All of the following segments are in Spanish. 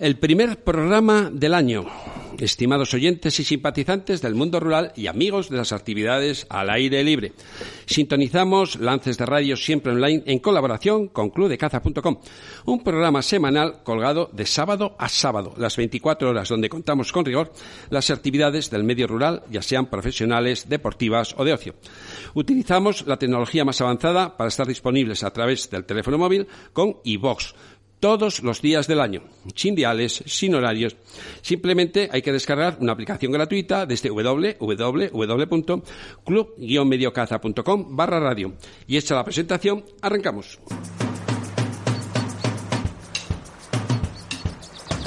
El primer programa del año. Estimados oyentes y simpatizantes del mundo rural y amigos de las actividades al aire libre. Sintonizamos lances de radio siempre online en colaboración con clubdecaza.com. Un programa semanal colgado de sábado a sábado, las 24 horas donde contamos con rigor las actividades del medio rural, ya sean profesionales, deportivas o de ocio. Utilizamos la tecnología más avanzada para estar disponibles a través del teléfono móvil con iVox todos los días del año, sin diales, sin horarios. Simplemente hay que descargar una aplicación gratuita desde www.club-mediocaza.com barra radio. Y hecha la presentación, arrancamos.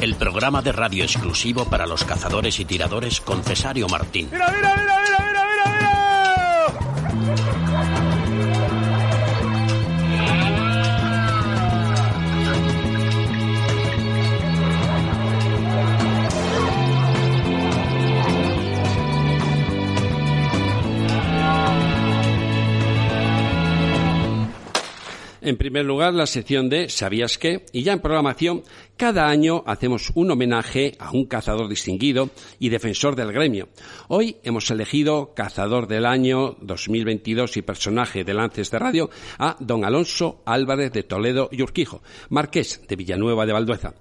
El programa de radio exclusivo para los cazadores y tiradores con Cesario Martín. ¡Mira, mira, mira, mira, mira, mira! En primer lugar, la sección de ¿Sabías qué? Y ya en programación, cada año hacemos un homenaje a un cazador distinguido y defensor del gremio. Hoy hemos elegido cazador del año 2022 y personaje de Lances de Radio a don Alonso Álvarez de Toledo y Urquijo, marqués de Villanueva de Valdueza.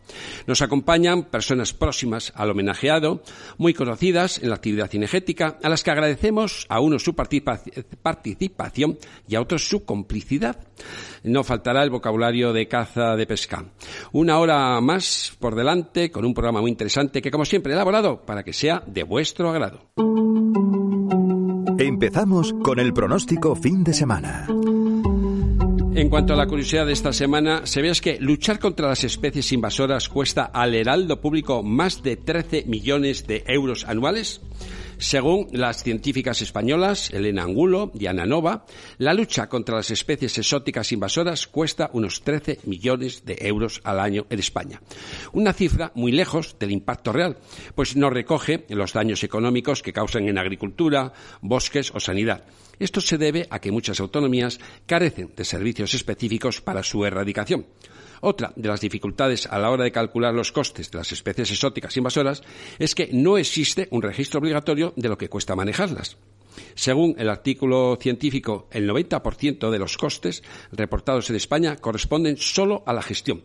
Nos acompañan personas próximas al homenajeado, muy conocidas en la actividad cinegética, a las que agradecemos a unos su participación y a otros su complicidad. No faltará el vocabulario de caza de pesca. Una hora más por delante con un programa muy interesante que, como siempre, he elaborado para que sea de vuestro agrado. Empezamos con el pronóstico fin de semana. En cuanto a la curiosidad de esta semana, se ve que luchar contra las especies invasoras cuesta al heraldo público más de 13 millones de euros anuales. Según las científicas españolas Elena Angulo y Ana Nova, la lucha contra las especies exóticas invasoras cuesta unos 13 millones de euros al año en España. Una cifra muy lejos del impacto real, pues no recoge los daños económicos que causan en agricultura, bosques o sanidad. Esto se debe a que muchas autonomías carecen de servicios específicos para su erradicación. Otra de las dificultades a la hora de calcular los costes de las especies exóticas invasoras es que no existe un registro obligatorio de lo que cuesta manejarlas. Según el artículo científico, el 90% de los costes reportados en España corresponden solo a la gestión.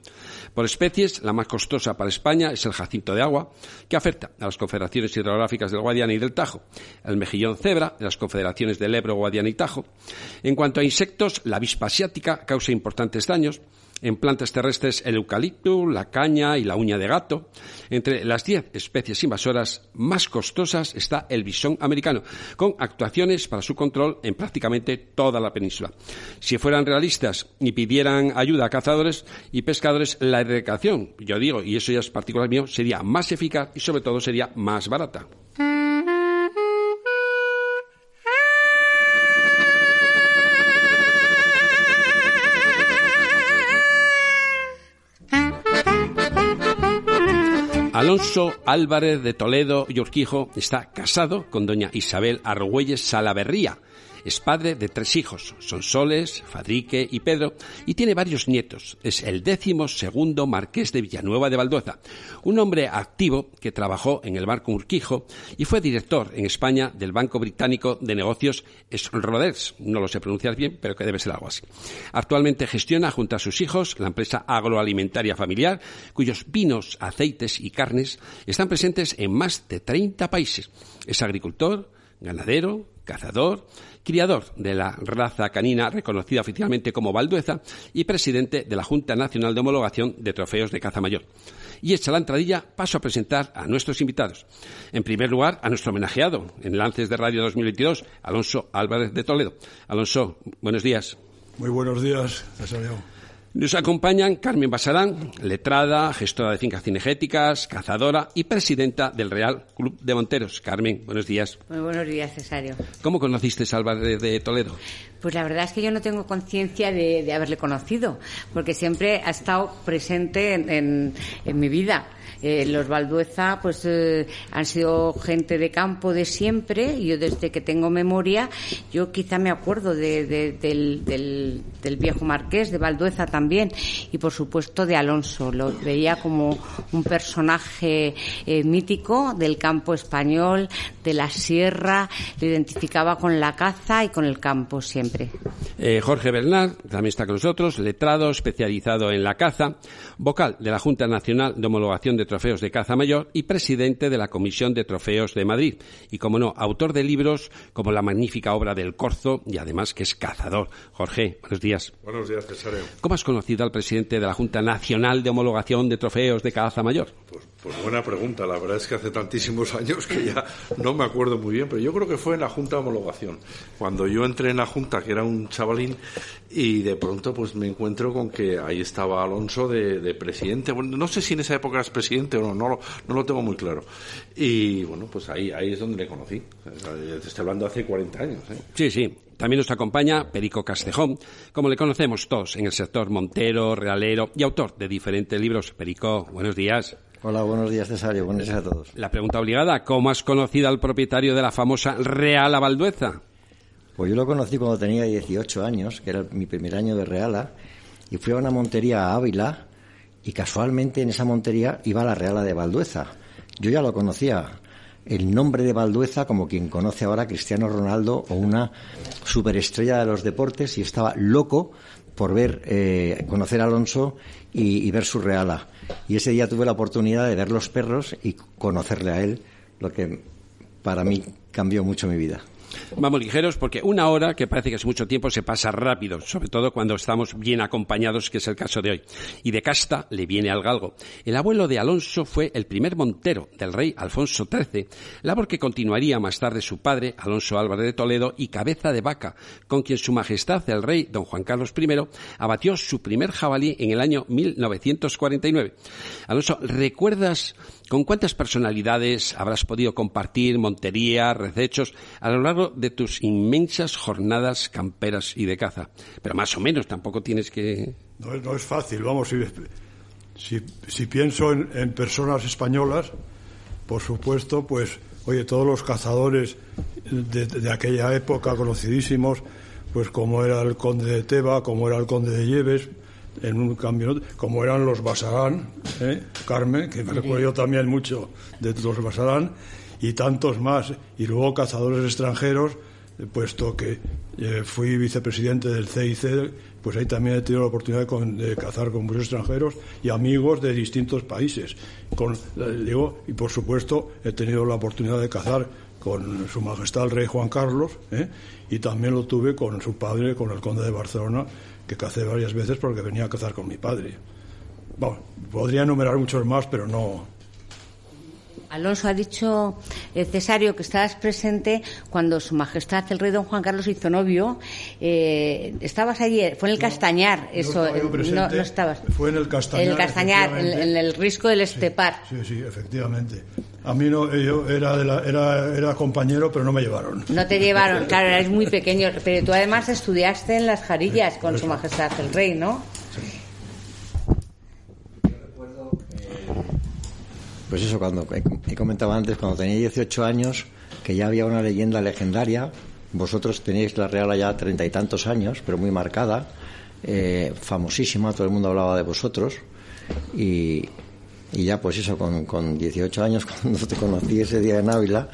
Por especies, la más costosa para España es el jacinto de agua, que afecta a las confederaciones hidrográficas del Guadiana y del Tajo, el mejillón cebra de las confederaciones del Ebro, Guadiana y Tajo. En cuanto a insectos, la avispa asiática causa importantes daños, en plantas terrestres el eucalipto, la caña y la uña de gato. Entre las diez especies invasoras más costosas está el bisón americano, con actuaciones para su control en prácticamente toda la península. Si fueran realistas y pidieran ayuda a cazadores y pescadores, la erradicación, yo digo, y eso ya es particular mío, sería más eficaz y sobre todo sería más barata. Alonso Álvarez de Toledo y Urquijo está casado con doña Isabel Argüelles Salaverría, es padre de tres hijos, Sonsoles, Fadrique y Pedro, y tiene varios nietos. Es el décimo segundo marqués de Villanueva de Valdueza, un hombre activo que trabajó en el Banco Urquijo y fue director en España del Banco Británico de Negocios Schroders. No lo sé pronunciar bien, pero que debe ser algo así. Actualmente gestiona junto a sus hijos la empresa agroalimentaria familiar, cuyos vinos, aceites y carnes están presentes en más de 30 países. Es agricultor, ganadero, cazador, criador de la raza canina reconocida oficialmente como Valdueza y presidente de la Junta Nacional de Homologación de Trofeos de Caza Mayor. Y hecha la entradilla, paso a presentar a nuestros invitados. En primer lugar, a nuestro homenajeado en Lances de Radio 2022, Alonso Álvarez de Toledo. Alonso, buenos días. Muy buenos días, nos acompañan Carmen Basarán, letrada, gestora de fincas cinegéticas, cazadora y presidenta del Real Club de Monteros. Carmen, buenos días. Muy buenos días, Cesario. ¿Cómo conociste a Álvarez de Toledo? Pues la verdad es que yo no tengo conciencia de, haberle conocido, porque siempre ha estado presente en mi vida. Eh, los Valdueza pues eh, han sido gente de campo de siempre. Yo desde que tengo memoria, yo quizá me acuerdo del, del, viejo marqués, de Valdueza también, y por supuesto de Alonso. Lo veía como un personaje eh, mítico del campo español, de la sierra, le identificaba con la caza y con el campo siempre. Jorge Bernard también está con nosotros, letrado, especializado en la caza, vocal de la Junta Nacional de Homologación de Trofeos de Caza Mayor y presidente de la Comisión de Trofeos de Madrid. Y, como no, autor de libros como la magnífica obra del Corzo y además que es cazador. Jorge, buenos días. Buenos días, César. ¿Cómo has conocido al presidente de la Junta Nacional de Homologación de Trofeos de Caza Mayor? Pues, pues, buena pregunta. La verdad es que hace tantísimos años que ya no me acuerdo muy bien, pero yo creo que fue en la Junta de Homologación. Cuando yo entré en la Junta, que era un chavalín, y de pronto pues me encuentro con que ahí estaba Alonso de, de presidente. Bueno, no sé si en esa época eras presidente o no, no, lo tengo muy claro. Y bueno, pues ahí, ahí es donde le conocí. Te estoy hablando hace 40 años. ¿eh? Sí, sí. También nos acompaña Perico Castejón, como le conocemos todos en el sector montero, realero y autor de diferentes libros. Perico, buenos días. Hola, buenos días, Cesario. Buenos días a todos. La pregunta obligada, ¿cómo has conocido al propietario de la famosa Reala Valdueza? Pues yo lo conocí cuando tenía 18 años, que era mi primer año de Reala, y fui a una montería a Ávila y casualmente en esa montería iba la Reala de Valdueza. Yo ya lo conocía, el nombre de Valdueza como quien conoce ahora a Cristiano Ronaldo o una superestrella de los deportes y estaba loco por ver, eh, conocer a Alonso y, y, ver su Reala. Y ese día tuve la oportunidad de ver los perros y conocerle a él, lo que para mí cambió mucho mi vida. Vamos ligeros porque una hora, que parece que es mucho tiempo, se pasa rápido, sobre todo cuando estamos bien acompañados, que es el caso de hoy. Y de casta le viene al galgo. El abuelo de Alonso fue el primer montero del rey Alfonso XIII, labor que continuaría más tarde su padre, Alonso Álvarez de Toledo, y cabeza de vaca, con quien su majestad el rey don Juan Carlos I abatió su primer jabalí en el año 1949. Alonso, ¿recuerdas ¿Con cuántas personalidades habrás podido compartir montería, recechos a lo largo de tus inmensas jornadas camperas y de caza? Pero más o menos, tampoco tienes que... No, es fácil, vamos, si, pienso en, personas españolas, por supuesto, pues, oye, todos los cazadores de, de aquella época conocidísimos, pues como era el conde de Teba, como era el conde de Lleves, en un cambio, como eran los Basarán, ¿eh? Carmen, que me recuerdo yo también mucho de los Basarán, y tantos más, y luego cazadores extranjeros, puesto que eh, fui vicepresidente del CIC, pues ahí también he tenido la oportunidad de, cazar con muchos extranjeros y amigos de distintos países. Con, digo, y por supuesto he tenido la oportunidad de cazar con Su Majestad el Rey Juan Carlos, ¿eh? y también lo tuve con su padre, con el Conde de Barcelona, que cacé varias veces porque venía a cazar con mi padre. Bueno, podría enumerar muchos más, pero no. Alonso ha dicho, eh, Cesario, que estabas presente cuando Su Majestad el Rey Don Juan Carlos hizo novio. Eh, estabas allí, fue en el Castañar, eso. No, no, estabas. Fue en el Castañar. En el Castañar, en, el risco del Estepar. Sí, sí, efectivamente. A mí no, yo era, era, era compañero, pero no me llevaron. No te llevaron, claro, eres muy pequeño. Pero tú además estudiaste en las Jarillas con Su Majestad el Rey, ¿no? Pues eso, cuando he comentado antes, cuando tenía 18 años, que ya había una leyenda legendaria, vosotros teníais la Real ya treinta y tantos años, pero muy marcada, eh, famosísima, todo el mundo hablaba de vosotros, y, ya pues eso, con, con 18 años, cuando te conocí ese día en Ávila,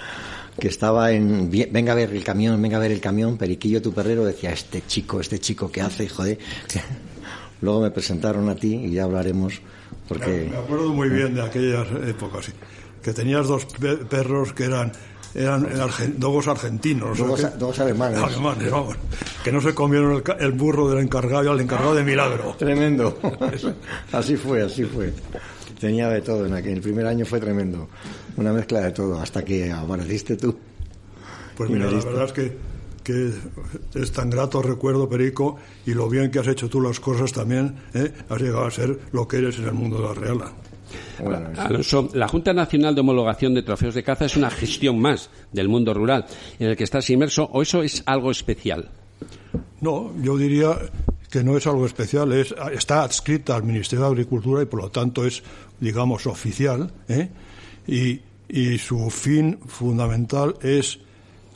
que estaba en venga a ver el camión, venga a ver el camión, Periquillo tu perrero decía, este chico, este chico que hace, joder. Luego me presentaron a ti y ya hablaremos porque... Me, acuerdo muy bien de aquellas épocas, que tenías dos perros que eran eran dogos argentinos. Dogos, alemanes. Alemanes, vamos. Que no se comieron el, burro del encargado al encargado de milagro. Tremendo. así fue, así fue. Tenía de todo en aquel. El primer año fue tremendo. Una mezcla de todo, hasta que apareciste tú. Pues mira, la verdad es que que es tan grato recuerdo, Perico, y lo bien que has hecho tú las cosas también, ¿eh? has llegado a ser lo que eres en el mundo de la reala. Alonso, la Junta Nacional de Homologación de Trofeos de Caza es una gestión más del mundo rural en el que estás inmerso, o eso es algo especial. No, yo diría que no es algo especial, es, está adscrita al Ministerio de Agricultura y por lo tanto es, digamos, oficial, ¿eh? y, y su fin fundamental es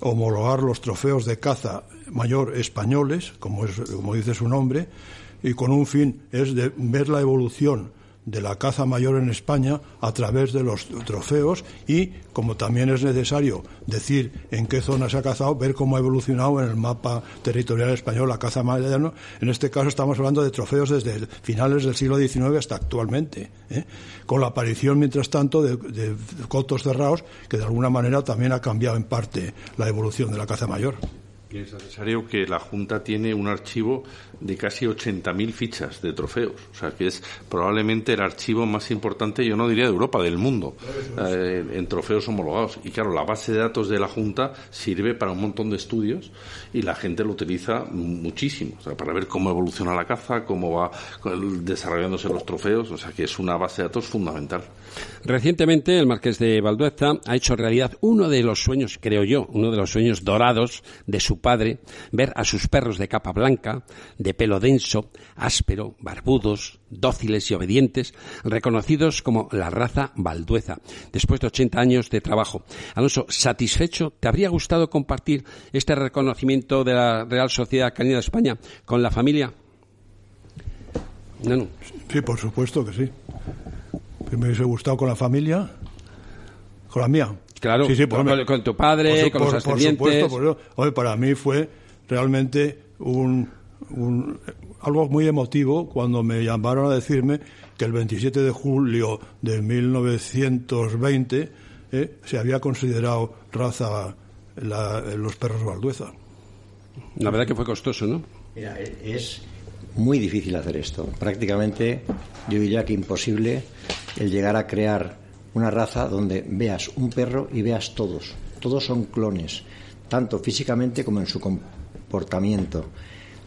homologar los trofeos de caza mayor españoles, como, es, como dice su nombre, y con un fin es de ver la evolución de la caza mayor en España a través de los trofeos y, como también es necesario decir en qué zona se ha cazado, ver cómo ha evolucionado en el mapa territorial español la caza mayor. En este caso estamos hablando de trofeos desde finales del siglo XIX hasta actualmente, ¿eh? con la aparición, mientras tanto, de, de cotos cerrados, que de alguna manera también ha cambiado en parte la evolución de la caza mayor. Es necesario que la Junta tiene un archivo de casi 80.000 fichas de trofeos. O sea, que es probablemente el archivo más importante, yo no diría de Europa, del mundo, eh, en trofeos homologados. Y claro, la base de datos de la Junta sirve para un montón de estudios y la gente lo utiliza muchísimo. O sea, para ver cómo evoluciona la caza, cómo va desarrollándose los trofeos. O sea, que es una base de datos fundamental. Recientemente, el Marqués de Valdueza ha hecho realidad uno de los sueños, creo yo, uno de los sueños dorados de su padre, ver a sus perros de capa blanca, de pelo denso, áspero, barbudos, dóciles y obedientes, reconocidos como la raza Valdueza, después de 80 años de trabajo. Alonso, ¿satisfecho? ¿Te habría gustado compartir este reconocimiento de la Real Sociedad Canina de España con la familia? No, no. Sí, por supuesto que sí. Me hubiese gustado con la familia, con la mía. Claro, sí, sí, con, con, con, tu padre, por, con por, los ascendientes. Por supuesto, por eso. Oye, para mí fue realmente un, un, algo muy emotivo cuando me llamaron a decirme que el 27 de julio de 1920 eh, se había considerado raza la, los perros Valdueza. La verdad que fue costoso, ¿no? Mira, es muy difícil hacer esto. Prácticamente, yo diría que imposible el llegar a crear una raza donde veas un perro y veas todos. Todos son clones, tanto físicamente como en su comportamiento.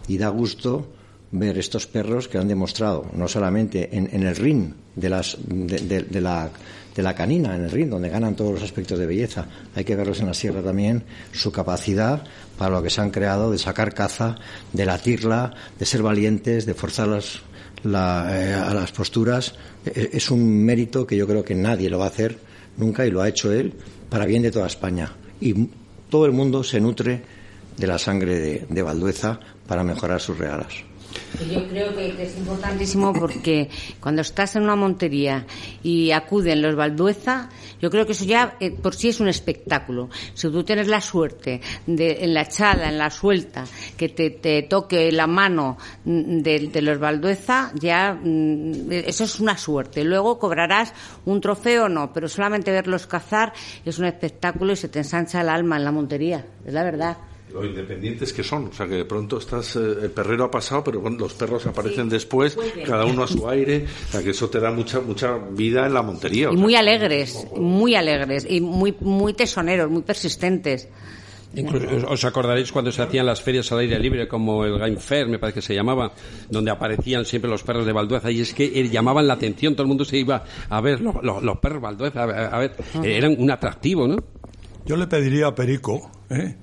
Y da gusto ver estos perros que han demostrado, no solamente en, el ring de, las, de, la, de la canina, en el ring, donde ganan todos los aspectos de belleza, hay que verlos en la sierra también, su capacidad para lo que se han creado de sacar caza, de latirla, de ser valientes, de forzar las, la, eh, a las posturas es un mérito que yo creo que nadie lo va a hacer nunca y lo ha hecho él para bien de toda España. Y todo el mundo se nutre de la sangre de, de Valdueza para mejorar sus regalas. Yo creo que, es importantísimo porque cuando estás en una montería y acuden los Valdueza, yo creo que eso ya eh, por sí es un espectáculo. Si tú tienes la suerte de en la echada, en la suelta, que te, te toque la mano de, de, los Valdueza, ya mm, eso es una suerte. Luego cobrarás un trofeo o no, pero solamente verlos cazar es un espectáculo y se te ensancha el alma en la montería, es la verdad lo independientes que son. O sea, que de pronto estás, eh, el perrero ha pasado, pero bueno, los perros aparecen sí, después, cada uno a su aire. O sea, que eso te da mucha mucha vida en la montería. Y muy sea, alegres, muy alegres, y muy, muy tesoneros, muy persistentes. Incluso, os acordaréis cuando se hacían las ferias al aire libre, como el Game Fair, me parece que se llamaba, donde aparecían siempre los perros de Valdueza, y es que eh, llamaban la atención, todo el mundo se iba a ver los, los, los perros Valdueza, a, a ver, -huh. eran un atractivo, ¿no? Yo le pediría a Perico, ¿eh?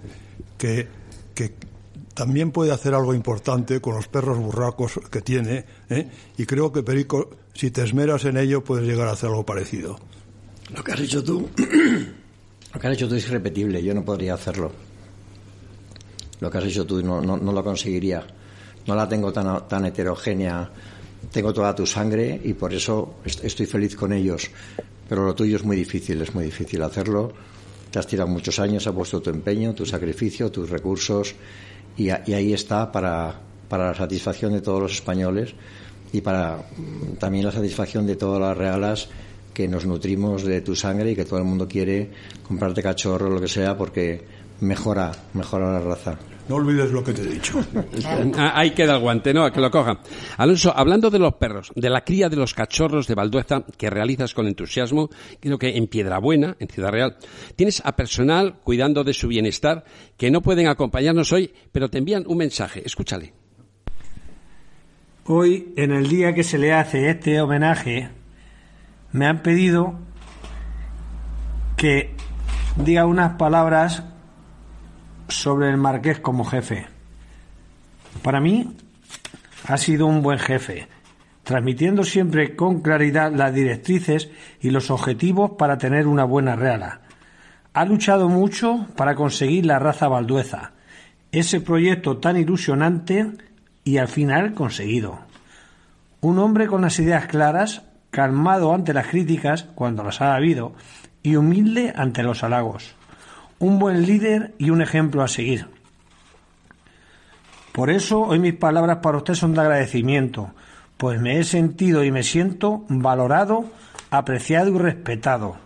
Que, que también puede hacer algo importante con los perros burracos que tiene, ¿eh? y creo que Perico, si te esmeras en ello, puedes llegar a hacer algo parecido. Lo que has hecho tú, lo que has hecho tú es irrepetible, yo no podría hacerlo. Lo que has hecho tú no, no, no lo conseguiría. No la tengo tan, tan heterogénea, tengo toda tu sangre y por eso estoy feliz con ellos. Pero lo tuyo es muy difícil, es muy difícil hacerlo te has tirado muchos años, has puesto tu empeño, tu sacrificio, tus recursos y, y ahí está para, para, la satisfacción de todos los españoles y para también la satisfacción de todas las realas que nos nutrimos de tu sangre y que todo el mundo quiere comprarte cachorro o lo que sea porque mejora, mejora la raza. No olvides lo que te he dicho. Ahí queda el guante, ¿no? A que lo coja. Alonso, hablando de los perros, de la cría de los cachorros de Valdueza que realizas con entusiasmo, creo que en Piedrabuena, en Ciudad Real, tienes a personal cuidando de su bienestar que no pueden acompañarnos hoy, pero te envían un mensaje. Escúchale. Hoy, en el día que se le hace este homenaje, me han pedido que diga unas palabras sobre el marqués como jefe. Para mí ha sido un buen jefe, transmitiendo siempre con claridad las directrices y los objetivos para tener una buena reala. Ha luchado mucho para conseguir la raza baldueza, ese proyecto tan ilusionante y al final conseguido. Un hombre con las ideas claras, calmado ante las críticas cuando las ha habido y humilde ante los halagos. Un buen líder y un ejemplo a seguir. Por eso hoy mis palabras para usted son de agradecimiento, pues me he sentido y me siento valorado, apreciado y respetado,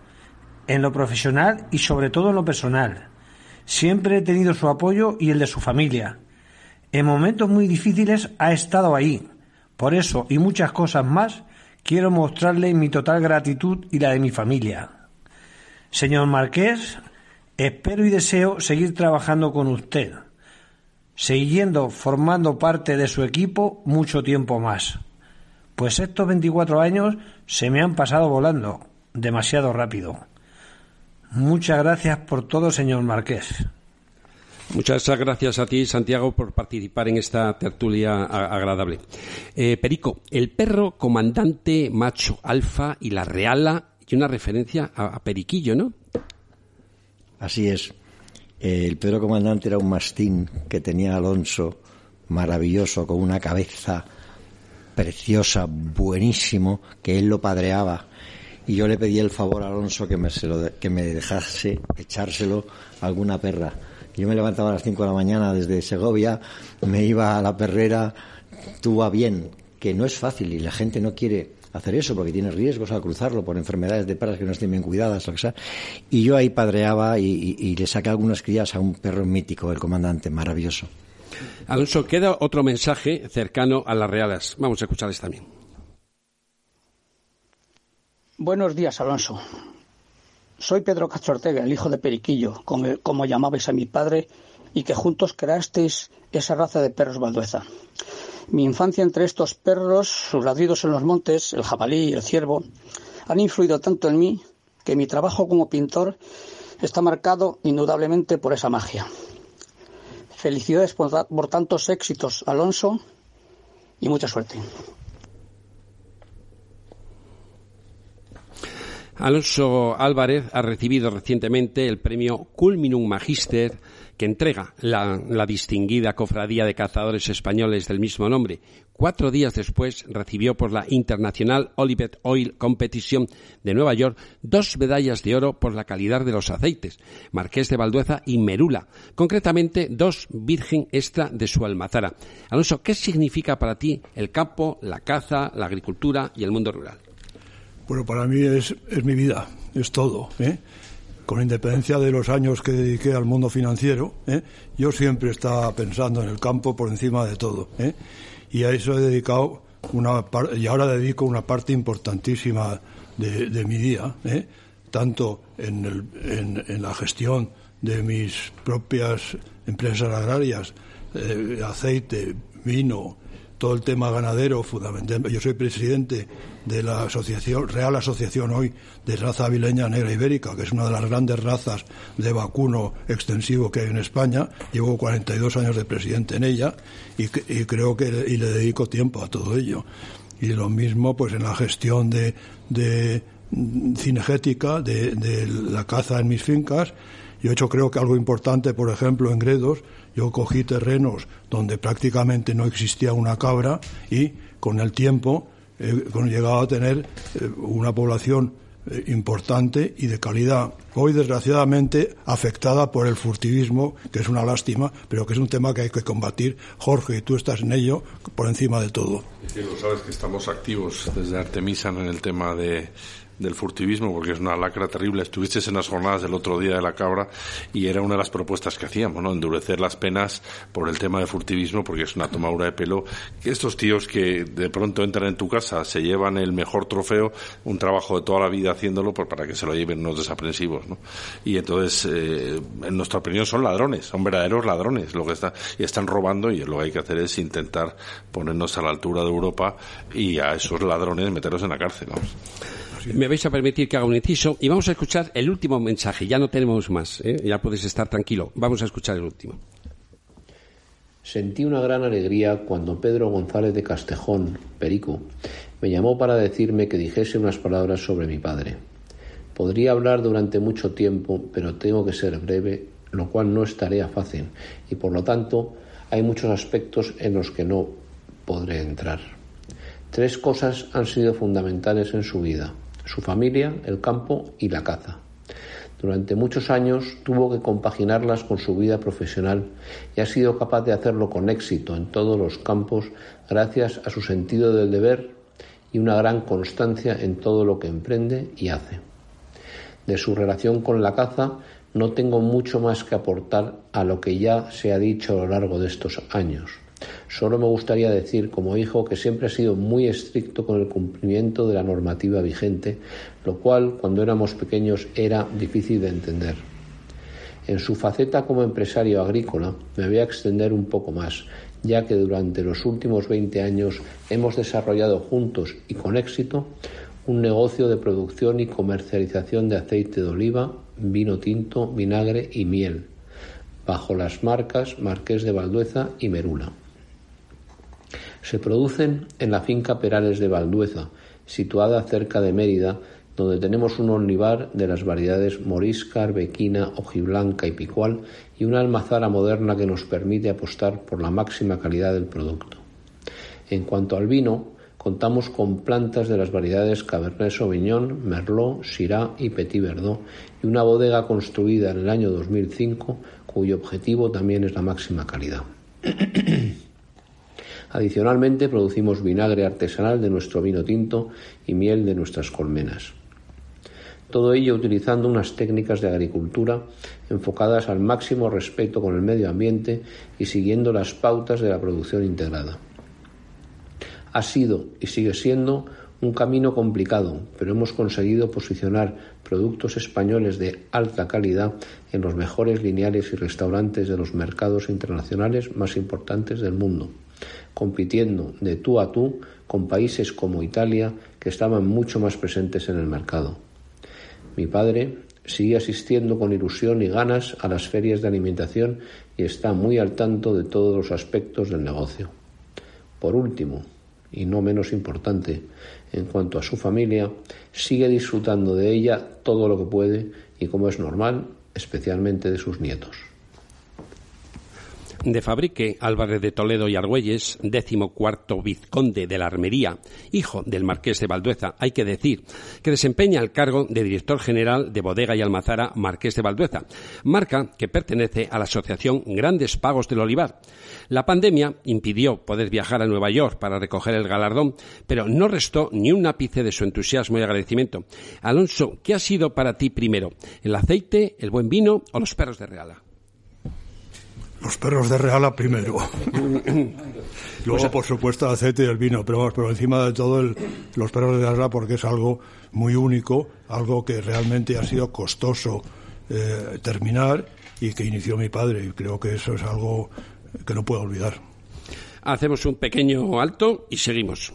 en lo profesional y sobre todo en lo personal. Siempre he tenido su apoyo y el de su familia. En momentos muy difíciles ha estado ahí. Por eso y muchas cosas más, quiero mostrarle mi total gratitud y la de mi familia. Señor Marqués, espero y deseo seguir trabajando con usted, siguiendo formando parte de su equipo mucho tiempo más. Pues estos 24 años se me han pasado volando, demasiado rápido. Muchas gracias por todo, señor Marqués. Muchas gracias a ti, Santiago, por participar en esta tertulia agradable. Eh, Perico, el perro comandante macho alfa y la reala, y una referencia a, Periquillo, ¿no? Así es. El perro comandante era un mastín que tenía Alonso, maravilloso, con una cabeza preciosa, buenísimo, que él lo padreaba y yo le pedí el favor a Alonso que me, que me dejase echárselo a alguna perra. Yo me levantaba a las 5 de la mañana desde Segovia, me iba a la perrera, tú va bien, que no es fácil y la gente no quiere hacer eso porque tiene riesgos al cruzarlo por enfermedades de perras que no estén bien cuidadas, lo que sea. Y yo ahí padreaba y, y le saqué algunas crías a un perro mítico, el comandante, maravilloso. Alonso, queda otro mensaje cercano a las reales. Vamos a escucharles también. Buenos días, Alonso. Soy Pedro Castro Ortega, el hijo de Periquillo, como, llamabais a mi padre, y que juntos creasteis esa raza de perros baldueza. Mi infancia entre estos perros, sus ladridos en los montes, el jabalí el ciervo, han influido tanto en mí que mi trabajo como pintor está marcado indudablemente por esa magia. Felicidades por tantos éxitos, Alonso, y mucha suerte. Alonso Álvarez ha recibido recientemente el premio Culminum Magister que entrega la, distinguida cofradía de cazadores españoles del mismo nombre. Cuatro días después recibió por la International Olivet Oil Competition de Nueva York dos medallas de oro por la calidad de los aceites, Marqués de Valdueza y Merula, concretamente dos Virgen Extra de su almazara. Alonso, ¿qué significa para ti el campo, la caza, la agricultura y el mundo rural? Bueno, para mí es, es mi vida, es todo. ¿eh? Con independencia de los años que dediqué al mundo financiero, ¿eh? yo siempre estaba pensando en el campo por encima de todo. ¿eh? Y a eso he dedicado una y ahora dedico una parte importantísima de, mi día, ¿eh? tanto en, la gestión de mis propias empresas agrarias, aceite, vino, todo el tema ganadero, fundamentalmente. Yo soy presidente de la asociación, Real Asociación hoy de Raza Avileña Negra Ibérica, que es una de las grandes razas de vacuno extensivo que hay en España. Llevo 42 años de presidente en ella y, creo que y le dedico tiempo a todo ello. Y lo mismo pues en la gestión de, de cinegética, de, de la caza en mis fincas. Yo he hecho creo que algo importante, por ejemplo, en Gredos, yo cogí terrenos donde prácticamente no existía una cabra y con el tiempo he llegado a tener eh, una población eh, importante y de calidad. Hoy, desgraciadamente, afectada por el furtivismo, que es una lástima, pero que es un tema que hay que combatir. Jorge, tú estás en ello por encima de todo. Sí, lo sabes que estamos activos desde Artemisan en el tema de del furtivismo, porque es una lacra terrible. Estuviste en las jornadas del otro día de la cabra y era una de las propuestas que hacíamos, ¿no? Endurecer las penas por el tema de furtivismo, porque es una tomadura de pelo. Que estos tíos que de pronto entran en tu casa, se llevan el mejor trofeo, un trabajo de toda la vida haciéndolo, pues para que se lo lleven unos desaprensivos, ¿no? Y entonces, eh, en nuestra opinión, son ladrones, son verdaderos ladrones, lo que está, y están robando y lo que hay que hacer es intentar ponernos a la altura de Europa y a esos ladrones meterlos en la cárcel, me vais a permitir que haga un inciso y vamos a escuchar el último mensaje. Ya no tenemos más, ¿eh? ya puedes estar tranquilo. Vamos a escuchar el último. Sentí una gran alegría cuando Pedro González de Castejón, Perico, me llamó para decirme que dijese unas palabras sobre mi padre. Podría hablar durante mucho tiempo, pero tengo que ser breve, lo cual no es tarea fácil, y por lo tanto hay muchos aspectos en los que no podré entrar. Tres cosas han sido fundamentales en su vida, su familia, el campo y la caza. Durante muchos años tuvo que compaginarlas con su vida profesional y ha sido capaz de hacerlo con éxito en todos los campos gracias a su sentido del deber y una gran constancia en todo lo que emprende y hace. De su relación con la caza no tengo mucho más que aportar a lo que ya se ha dicho a lo largo de estos años. Solo me gustaría decir como hijo que siempre ha sido muy estricto con el cumplimiento de la normativa vigente, lo cual cuando éramos pequeños era difícil de entender. En su faceta como empresario agrícola me voy a extender un poco más, ya que durante los últimos 20 años hemos desarrollado juntos y con éxito un negocio de producción y comercialización de aceite de oliva, vino tinto, vinagre y miel, bajo las marcas Marqués de Valdueza y Merula. Se producen en la finca Perales de Valdueza, situada cerca de Mérida, donde tenemos un olivar de las variedades morisca, arbequina, hojiblanca y picual y una almazara moderna que nos permite apostar por la máxima calidad del producto. En cuanto al vino, contamos con plantas de las variedades Cabernet Sauvignon, Merlot, Syrah y Petit Verdot y una bodega construida en el año 2005 cuyo objetivo también es la máxima calidad. Adicionalmente producimos vinagre artesanal de nuestro vino tinto y miel de nuestras colmenas. Todo ello utilizando unas técnicas de agricultura enfocadas al máximo respeto con el medio ambiente y siguiendo las pautas de la producción integrada. Ha sido y sigue siendo un camino complicado, pero hemos conseguido posicionar productos españoles de alta calidad en los mejores lineales y restaurantes de los mercados internacionales más importantes del mundo, compitiendo de tú a tú con países como Italia que estaban mucho más presentes en el mercado. Mi padre sigue asistiendo con ilusión y ganas a las ferias de alimentación y está muy al tanto de todos los aspectos del negocio. Por último, y no menos importante, en cuanto a su familia, sigue disfrutando de ella todo lo que puede y como es normal, especialmente de sus nietos de Fabrique Álvarez de Toledo y Argüelles, décimo cuarto vizconde de la Armería, hijo del marqués de Valdueza, hay que decir, que desempeña el cargo de director general de Bodega y Almazara Marqués de Valdueza, marca que pertenece a la Asociación Grandes Pagos del Olivar. La pandemia impidió poder viajar a Nueva York para recoger el galardón, pero no restó ni un ápice de su entusiasmo y agradecimiento. Alonso, ¿qué ha sido para ti primero? ¿El aceite, el buen vino o los perros de Reala? Los perros de Reala primero. Luego, por supuesto, el aceite y el vino, pero vamos, pero encima de todo los perros de Reala porque es algo muy único, algo que realmente ha sido costoso eh, terminar y que inició mi padre. Y creo que eso es algo que no puedo olvidar. Hacemos un pequeño alto y seguimos.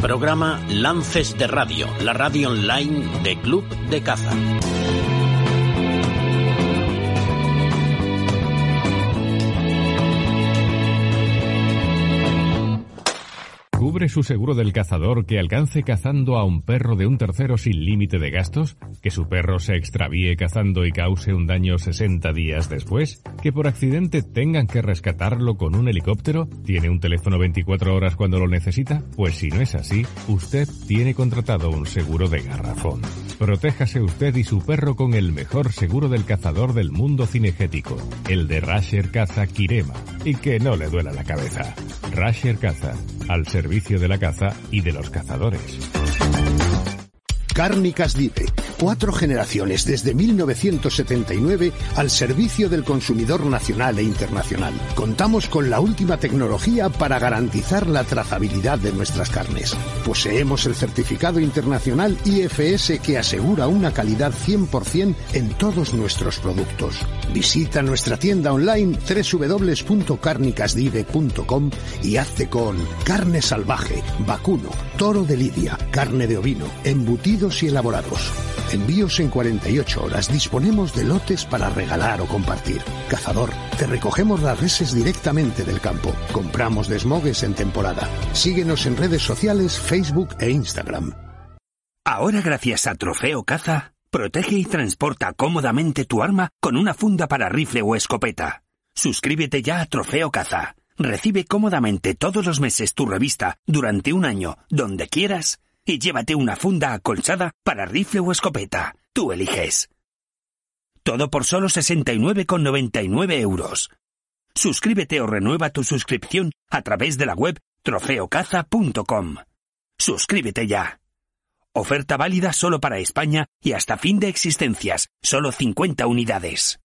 Programa Lances de Radio, la radio online de Club de Caza. ¿Cubre su seguro del cazador que alcance cazando a un perro de un tercero sin límite de gastos? ¿Que su perro se extravíe cazando y cause un daño 60 días después? ¿Que por accidente tengan que rescatarlo con un helicóptero? ¿Tiene un teléfono 24 horas cuando lo necesita? Pues si no es así, usted tiene contratado un seguro de garrafón. Protéjase usted y su perro con el mejor seguro del cazador del mundo cinegético, el de Rasher Caza Kirema, y que no le duela la cabeza. Rasher Caza, al servicio de la caza y de los cazadores. Cárnicas Dive. Cuatro generaciones desde 1979 al servicio del consumidor nacional e internacional. Contamos con la última tecnología para garantizar la trazabilidad de nuestras carnes. Poseemos el certificado internacional IFS que asegura una calidad 100% en todos nuestros productos. Visita nuestra tienda online www.carnicasdive.com y hazte con carne salvaje, vacuno, toro de lidia, carne de ovino, embutido y elaborados. Envíos en 48 horas. Disponemos de lotes para regalar o compartir. Cazador, te recogemos las reses directamente del campo. Compramos desmogues en temporada. Síguenos en redes sociales, Facebook e Instagram. Ahora gracias a Trofeo Caza, protege y transporta cómodamente tu arma con una funda para rifle o escopeta. Suscríbete ya a Trofeo Caza. Recibe cómodamente todos los meses tu revista durante un año, donde quieras, y llévate una funda acolchada para rifle o escopeta. Tú eliges. Todo por solo 69,99 euros. Suscríbete o renueva tu suscripción a través de la web trofeocaza.com. Suscríbete ya. Oferta válida solo para España y hasta fin de existencias, solo 50 unidades.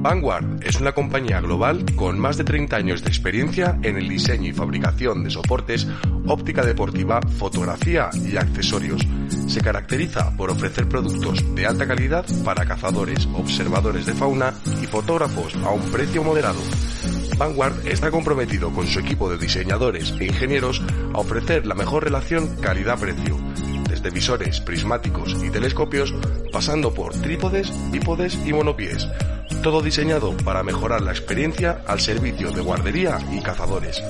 Vanguard es una compañía global con más de 30 años de experiencia en el diseño y fabricación de soportes, óptica deportiva, fotografía y accesorios. Se caracteriza por ofrecer productos de alta calidad para cazadores, observadores de fauna y fotógrafos a un precio moderado. Vanguard está comprometido con su equipo de diseñadores e ingenieros a ofrecer la mejor relación calidad-precio, desde visores, prismáticos y telescopios, pasando por trípodes, bípodes y monopies. Todo diseñado para mejorar la experiencia al servicio de guardería y cazadores.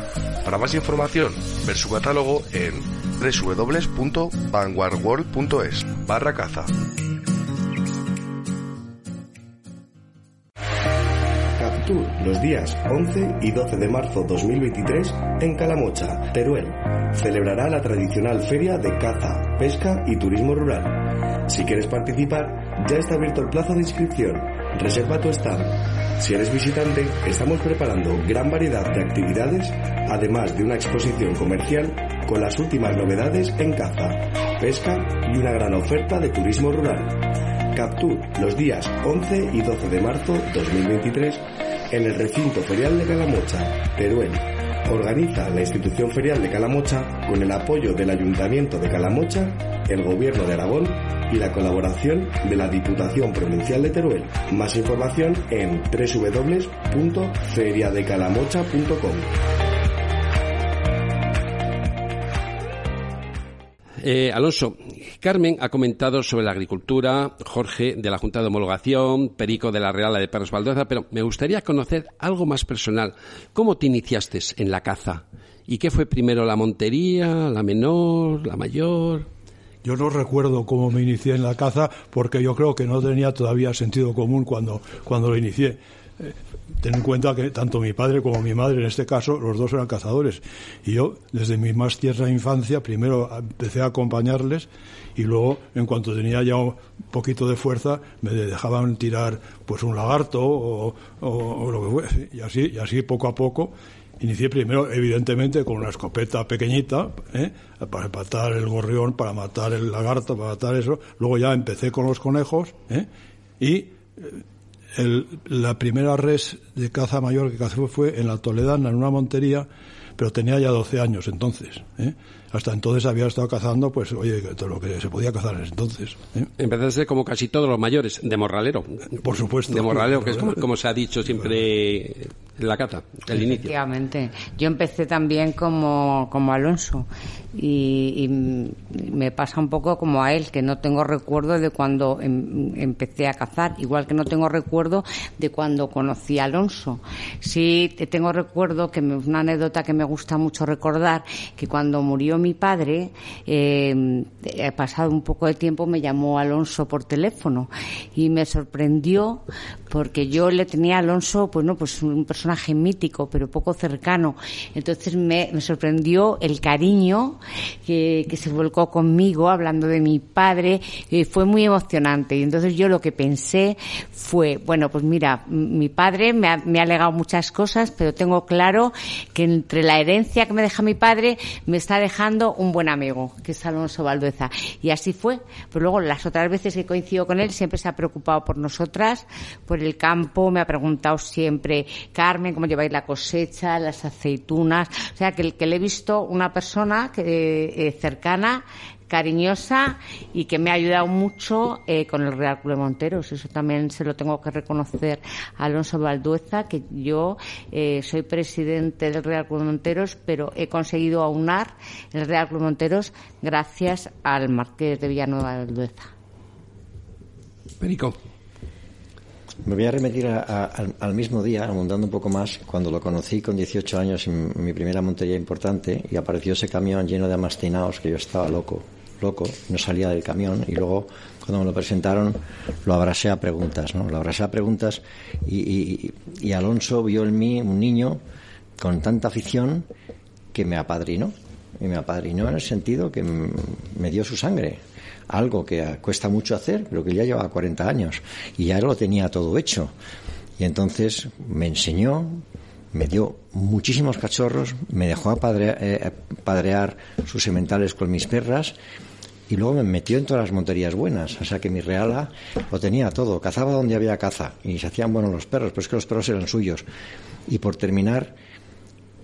Para más información, ver su catálogo en www.vanguardworld.es barra caza. Captur los días 11 y 12 de marzo 2023 en Calamocha, Teruel. Celebrará la tradicional feria de caza, pesca y turismo rural. Si quieres participar, ya está abierto el plazo de inscripción. Reserva tu stand. Si eres visitante, estamos preparando gran variedad de actividades, además de una exposición comercial con las últimas novedades en caza, pesca y una gran oferta de turismo rural. Captur los días 11 y 12 de marzo 2023 en el recinto ferial de Calamocha, Teruel. Organiza la institución ferial de Calamocha con el apoyo del Ayuntamiento de Calamocha, el Gobierno de Aragón y la colaboración de la Diputación Provincial de Teruel. Más información en www.feriadecalamocha.com. Eh, Alonso, Carmen ha comentado sobre la agricultura, Jorge de la Junta de Homologación, Perico de la Reala de Perros Valdoza, pero me gustaría conocer algo más personal. ¿Cómo te iniciaste en la caza? ¿Y qué fue primero, la montería, la menor, la mayor? Yo no recuerdo cómo me inicié en la caza porque yo creo que no tenía todavía sentido común cuando, cuando lo inicié. Ten en cuenta que tanto mi padre como mi madre, en este caso, los dos eran cazadores. Y yo, desde mi más tierna infancia, primero empecé a acompañarles y luego, en cuanto tenía ya un poquito de fuerza, me dejaban tirar pues un lagarto o, o lo que fuese. Y así, y así poco a poco Inicié primero, evidentemente, con una escopeta pequeñita, ¿eh? para matar el gorrión, para matar el lagarto, para matar eso. Luego ya empecé con los conejos, ¿eh? y eh, el, la primera res de caza mayor que cazé fue en la Toledana, en una montería, pero tenía ya 12 años entonces. ¿eh? Hasta entonces había estado cazando, pues, oye, todo lo que se podía cazar entonces. ¿eh? Empezaste como casi todos los mayores, de morralero. Por supuesto. De morralero, que es como, se ha dicho siempre en la caza, el inicio. Efectivamente. Yo empecé también como, como Alonso y, me pasa un poco como a él, que no tengo recuerdo de cuando em, empecé a cazar, igual que no tengo recuerdo de cuando conocí a Alonso. Sí tengo recuerdo que me, una anécdota que me gusta mucho recordar, que cuando murió mi padre, eh, pasado un poco de tiempo, me llamó Alonso por teléfono y me sorprendió porque yo le tenía Alonso, pues no, pues un personaje mítico, pero poco cercano. Entonces me, sorprendió el cariño que, se volcó conmigo hablando de mi padre, y fue muy emocionante. Y entonces yo lo que pensé fue, bueno, pues mira, mi padre me ha, me ha legado muchas cosas, pero tengo claro que entre la herencia que me deja mi padre, me está dejando un buen amigo, que es Alonso Valdueza. Y así fue. Pero luego, las otras veces que coincido con él, siempre se ha preocupado por nosotras, por el campo, me ha preguntado siempre, Carmen, ¿cómo lleváis la cosecha, las aceitunas? O sea, que, que le he visto una persona que eh, cercana cariñosa y que me ha ayudado mucho eh, con el Real Club de Monteros. Eso también se lo tengo que reconocer a Alonso Valdueza, que yo eh, soy presidente del Real Club de Monteros, pero he conseguido aunar el Real Club de Monteros gracias al Marqués de Villanueva Valdueza. Perico. Me voy a remitir al, mismo día, abundando un poco más, cuando lo conocí con 18 años en mi primera montería importante y apareció ese camión lleno de amastinados que yo estaba loco loco, no salía del camión y luego cuando me lo presentaron lo abrasé a preguntas, ¿no? Lo abrasé a preguntas y, Alonso vio en mí un niño con tanta afición que me apadrinó. Y me apadrinó en el sentido que me dio su sangre. Algo que cuesta mucho hacer, pero que ya llevaba 40 años. Y ya lo tenía todo hecho. Y entonces me enseñó, me dio muchísimos cachorros, me dejó eh, padrear sus sementales con mis perras y luego me metió en todas las monterías buenas. O sea que mi reala lo tenía todo. Cazaba donde había caza y se hacían buenos los perros, pero es que los perros eran suyos. Y por terminar,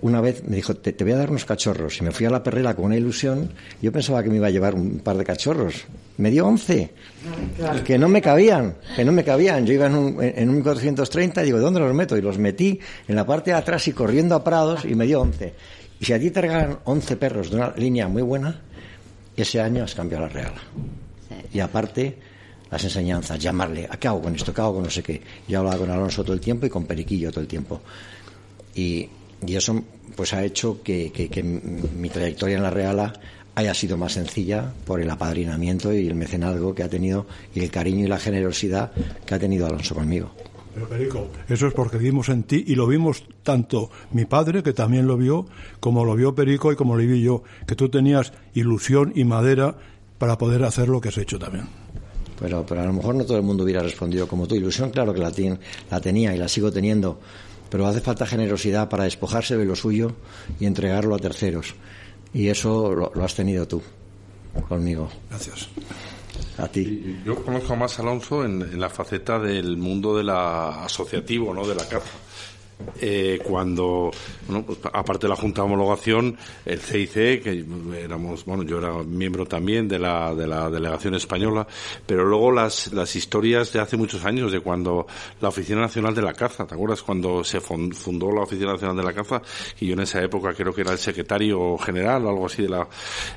una vez me dijo, te, voy a dar unos cachorros. Y me fui a la perrera con una ilusión. Yo pensaba que me iba a llevar un par de cachorros. Me dio once. Que no me cabían, que no me cabían. Yo iba en un, en un 1430 y digo, ¿dónde los meto? Y los metí en la parte de atrás y corriendo a prados y me dio once. Y si a ti te regalan once perros de una línea muy buena, ese año has cambiado la Real. Y aparte, las enseñanzas, llamarle, ¿a qué hago con esto? ¿Qué hago con no sé qué? Yo hablaba con Alonso todo el tiempo y con Periquillo todo el tiempo. Y, eso pues ha hecho que, mi trayectoria en la Reala haya sido más sencilla por el apadrinamiento y el mecenazgo que ha tenido y el cariño y la generosidad que ha tenido Alonso conmigo. Pero Perico, eso es porque vimos en ti y lo vimos tanto mi padre, que también lo vio, como lo vio Perico y como lo vi yo, que tú tenías ilusión y madera para poder hacer lo que has hecho también. Pero, pero a lo mejor no todo el mundo hubiera respondido como tú. Ilusión, claro que la, la tenía y la sigo teniendo, pero hace falta generosidad para despojarse de lo suyo y entregarlo a terceros. Y eso lo has tenido tú conmigo. Gracias. Yo conozco más Alonso en, en, la faceta del mundo de la asociativo, ¿no? De la caza eh, cuando, bueno, pues, aparte de la Junta de Homologación, el CIC, que éramos, bueno, yo era miembro también de la, de la delegación española, pero luego las, las historias de hace muchos años, de cuando la Oficina Nacional de la Caza, ¿te acuerdas cuando se fundó la Oficina Nacional de la Caza? Y yo en esa época creo que era el secretario general o algo así de la,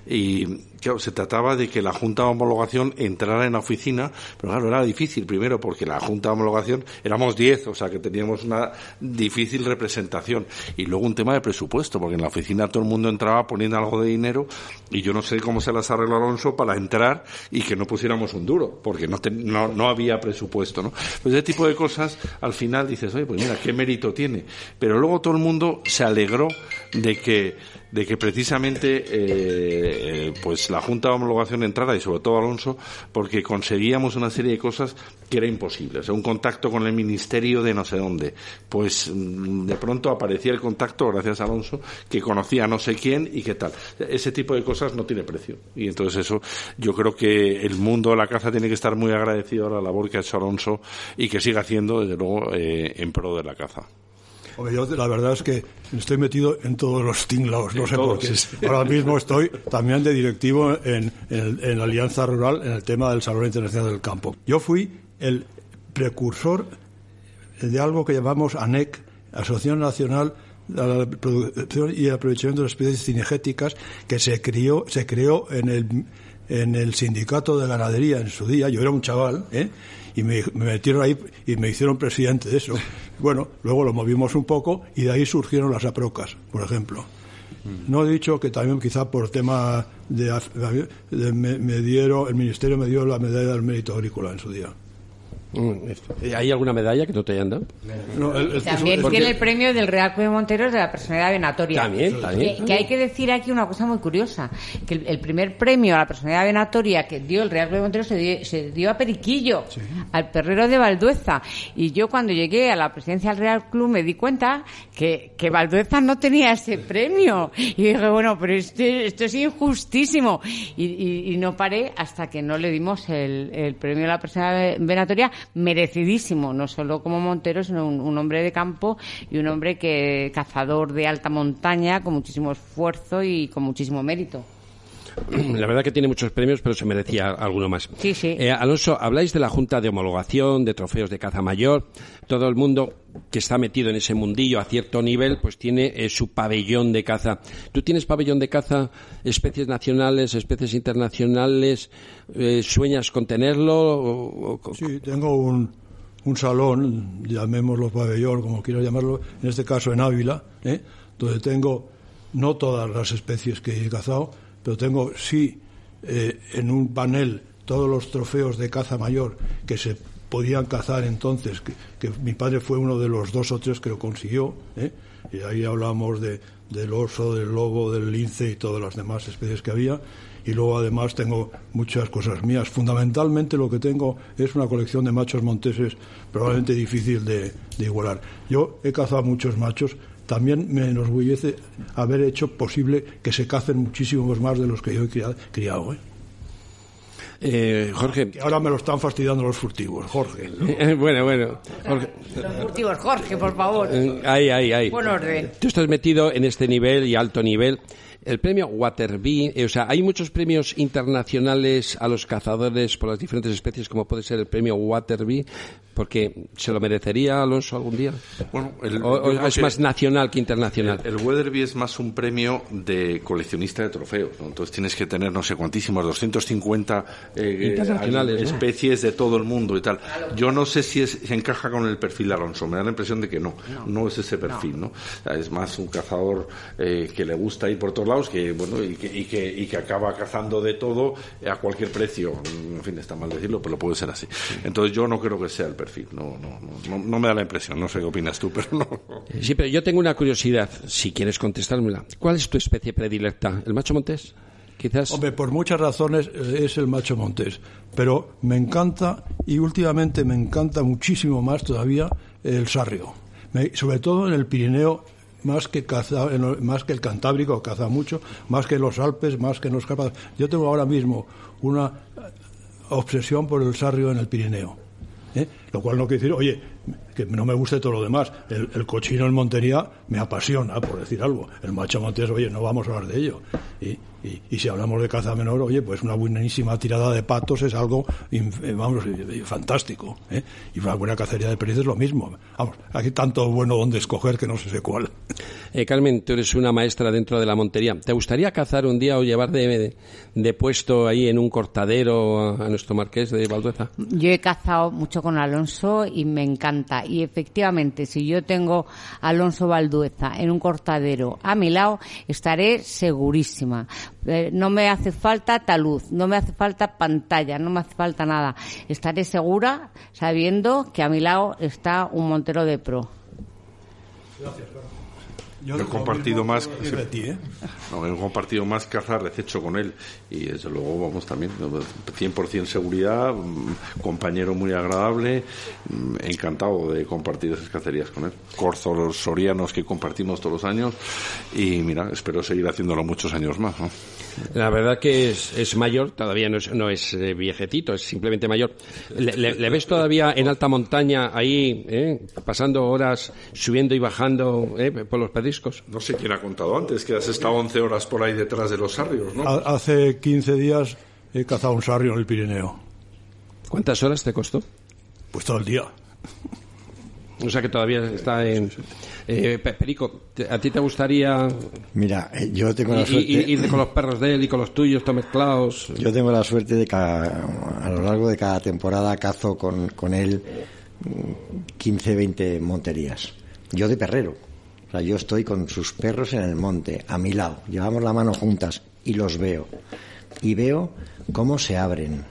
y se trataba de que la Junta de Homologación entrara en la oficina, pero claro, era difícil, primero porque la Junta de Homologación éramos 10, o sea que teníamos una difícil representación. Y luego un tema de presupuesto, porque en la oficina todo el mundo entraba poniendo algo de dinero y yo no sé cómo se las arregló Alonso para entrar y que no pusiéramos un duro, porque no, no, no, había presupuesto, ¿no? Pues ese tipo de cosas, al final dices, oye, pues mira, qué mérito tiene. Pero luego todo el mundo se alegró de que de que precisamente eh, pues la Junta de Homologación entrara y sobre todo Alonso porque conseguíamos una serie de cosas que era imposible. O sea, un contacto con el Ministerio de no sé dónde. Pues mm, de pronto aparecía el contacto, gracias a Alonso, que conocía no sé quién y qué tal. Ese tipo de cosas no tiene precio. Y entonces eso, yo creo que el mundo de la caza tiene que estar muy agradecido a la labor que ha hecho Alonso y que siga haciendo, desde luego, eh, en pro de la caza yo la verdad es que estoy metido en todos los tinglados, no sé por qué. Ahora mismo estoy también de directivo en, la Alianza Rural en el tema del Salón Internacional del Campo. Yo fui el precursor de algo que llamamos ANEC, Asociación Nacional de la Producción y Aprovechamiento de las Especies Cinegéticas, que se creó, se creó en el, en el sindicato de ganadería en su día. Yo era un chaval, ¿eh? Y me, metieron ahí y me hicieron presidente de eso. Bueno, luego lo movimos un poco y de ahí surgieron las aprocas, por ejemplo. Mm. No he dicho que también quizá por tema de, me, dieron, el ministerio me dio la medalla del mérito agrícola en su día. Mm, ¿Hay alguna medalla que no te hayan dado? también tiene el premio del Real Club de Monteros de la personalidad venatoria. También, también. Que, hay que decir aquí una cosa muy curiosa, que el, primer premio a la personalidad venatoria que dio el Real Club de Monteros se dio, a Periquillo, al perrero de Valdueza. Y yo cuando llegué a la presidencia del Real Club me di cuenta que, que Valdueza no tenía ese premio. Y dije, bueno, pero esto, esto es injustísimo. Y, no paré hasta que no le dimos el, el premio a la personalidad venatoria merecidísimo, no solo como Montero, sino un, hombre de campo y un hombre que cazador de alta montaña con muchísimo esfuerzo y con muchísimo mérito. La verdad que tiene muchos premios, pero se merecía alguno más. Sí, sí. Eh, Alonso, habláis de la Junta de Homologación, de trofeos de caza mayor. Todo el mundo que está metido en ese mundillo a cierto nivel, pues tiene eh, su pabellón de caza. ¿Tú tienes pabellón de caza, especies nacionales, especies internacionales? Eh, ¿Sueñas con tenerlo? o- o- Sí, tengo un, un salón, llamémoslo pabellón, como quiero llamarlo, en este caso en Ávila, ¿eh? donde tengo no todas las especies que he cazado, pero tengo sí eh, en un panel todos los trofeos de caza mayor que se podían cazar entonces, que, que mi padre fue uno de los dos o tres que lo consiguió, ¿eh? y ahí hablamos de, del oso, del lobo, del lince y todas las demás especies que había, y luego además tengo muchas cosas mías. Fundamentalmente lo que tengo es una colección de machos monteses probablemente difícil de, de igualar. Yo he cazado muchos machos, también me enorgullece haber hecho posible que se cacen muchísimos más de los que yo he criado. ¿eh? Eh, Jorge. Que ahora me lo están fastidiando los furtivos, Jorge. Eh, bueno, bueno. Jorge, Los furtivos, Jorge, por favor. ahí, ahí, ahí. Buen orden. Tú estás metido en este nivel y alto nivel. El premio Waterby, eh, o sea, hay muchos premios internacionales a los cazadores por las diferentes especies, como puede ser el premio Waterby, porque se lo merecería Alonso algún día. Bueno, el- o, o es más nacional que internacional. El, el Weatherby es más un premio de coleccionista de trofeos, ¿no? Entonces tienes que tener no sé cuantísimos, 250 eh, Internacionales, eh, ¿no? especies de todo el mundo y tal. Yo no sé si es- se encaja con el perfil de Alonso, me da la impresión de que no, no, es ese perfil, ¿no? O sea, Es más un cazador eh, que le gusta ir por todos lados que, bueno, y que, y que, y que acaba cazando de todo a cualquier precio. En fin, está mal decirlo, pero puede ser así. Entonces yo no creo que sea el perfil, no, no, no, no, no me da la impresión, no sé qué opinas tú, pero no. Sí, pero yo tengo una curiosidad, si quieres contestármela. ¿Cuál es tu especie predilecta? ¿El macho montés? Quizás. Hombre, por muchas razones eh, es el macho montés, pero me encanta y últimamente me encanta muchísimo más todavía el sarrio. Me- sobre todo en el Pirineo, más que, caza- más que el Cantábrico, caza mucho, más que en los Alpes, más que en los Cárpatos. Yo tengo ahora mismo una eh, obsesión por el sarrio en el Pirineo. ¿eh? Lo cual no quiere decir, oye, que no me guste todo lo demás. El, el cochino en Montería me apasiona, por decir algo. El macho montés, oye, no vamos a hablar de ello. Y, y- y si hablamos de caza menor, oye, pues una buenísima tirada de patos es algo, inf- eh, vamos, eh, eh, fantástico. ¿eh? Y una buena cacería de perdices lo mismo. Vamos, aquí tanto bueno donde escoger que no sé cuál. Eh, Carmen, tú eres una maestra dentro de la montería. ¿Te gustaría cazar un día o llevar de, de- de puesto ahí en un cortadero a, a nuestro marqués de Valdueza? Yo he cazado mucho con Alonso y me encanta. Y efectivamente, si yo tengo a Alonso Valdueza en un cortadero a mi lado, estaré segurísima. Eh, no me hace falta taluz, no me hace falta pantalla, no me hace falta nada. Estaré segura sabiendo que a mi lado está un montero de pro. Yo he compartido más. de ti, ¿eh? No, he compartido más caza hecho con él y desde luego vamos también 100% seguridad mm, compañero muy agradable mm, encantado de compartir esas cacerías con él corzos sorianos que compartimos todos los años y mira espero seguir haciéndolo muchos años más ¿no? La verdad que es, es mayor, todavía no es, no es eh, viejecito, es simplemente mayor. ¿Le, le- le ves todavía en alta montaña ahí, eh, pasando horas subiendo y bajando eh, por los pedriscos? no sé quién ha contado antes que has estado 11 horas por ahí detrás de los sarrios ¿no? Ha- Hace 15 días he cazado un sarrio en el Pirineo. ¿Cuántas horas te costó? Pues todo el día. O sea que todavía está en... Eh, Pe- Perico, ¿te- ¿a ti te gustaría Mira, eh, yo tengo la suerte... ir con los perros de él y con los tuyos, todos mezclados? Yo tengo la suerte de que a, a lo largo de cada temporada cazo con, con él mm, 15, 20 monterías. Yo de perrero. O sea, yo estoy con sus perros en el monte, a mi lado. Llevamos la mano juntas y los veo. Y veo cómo se abren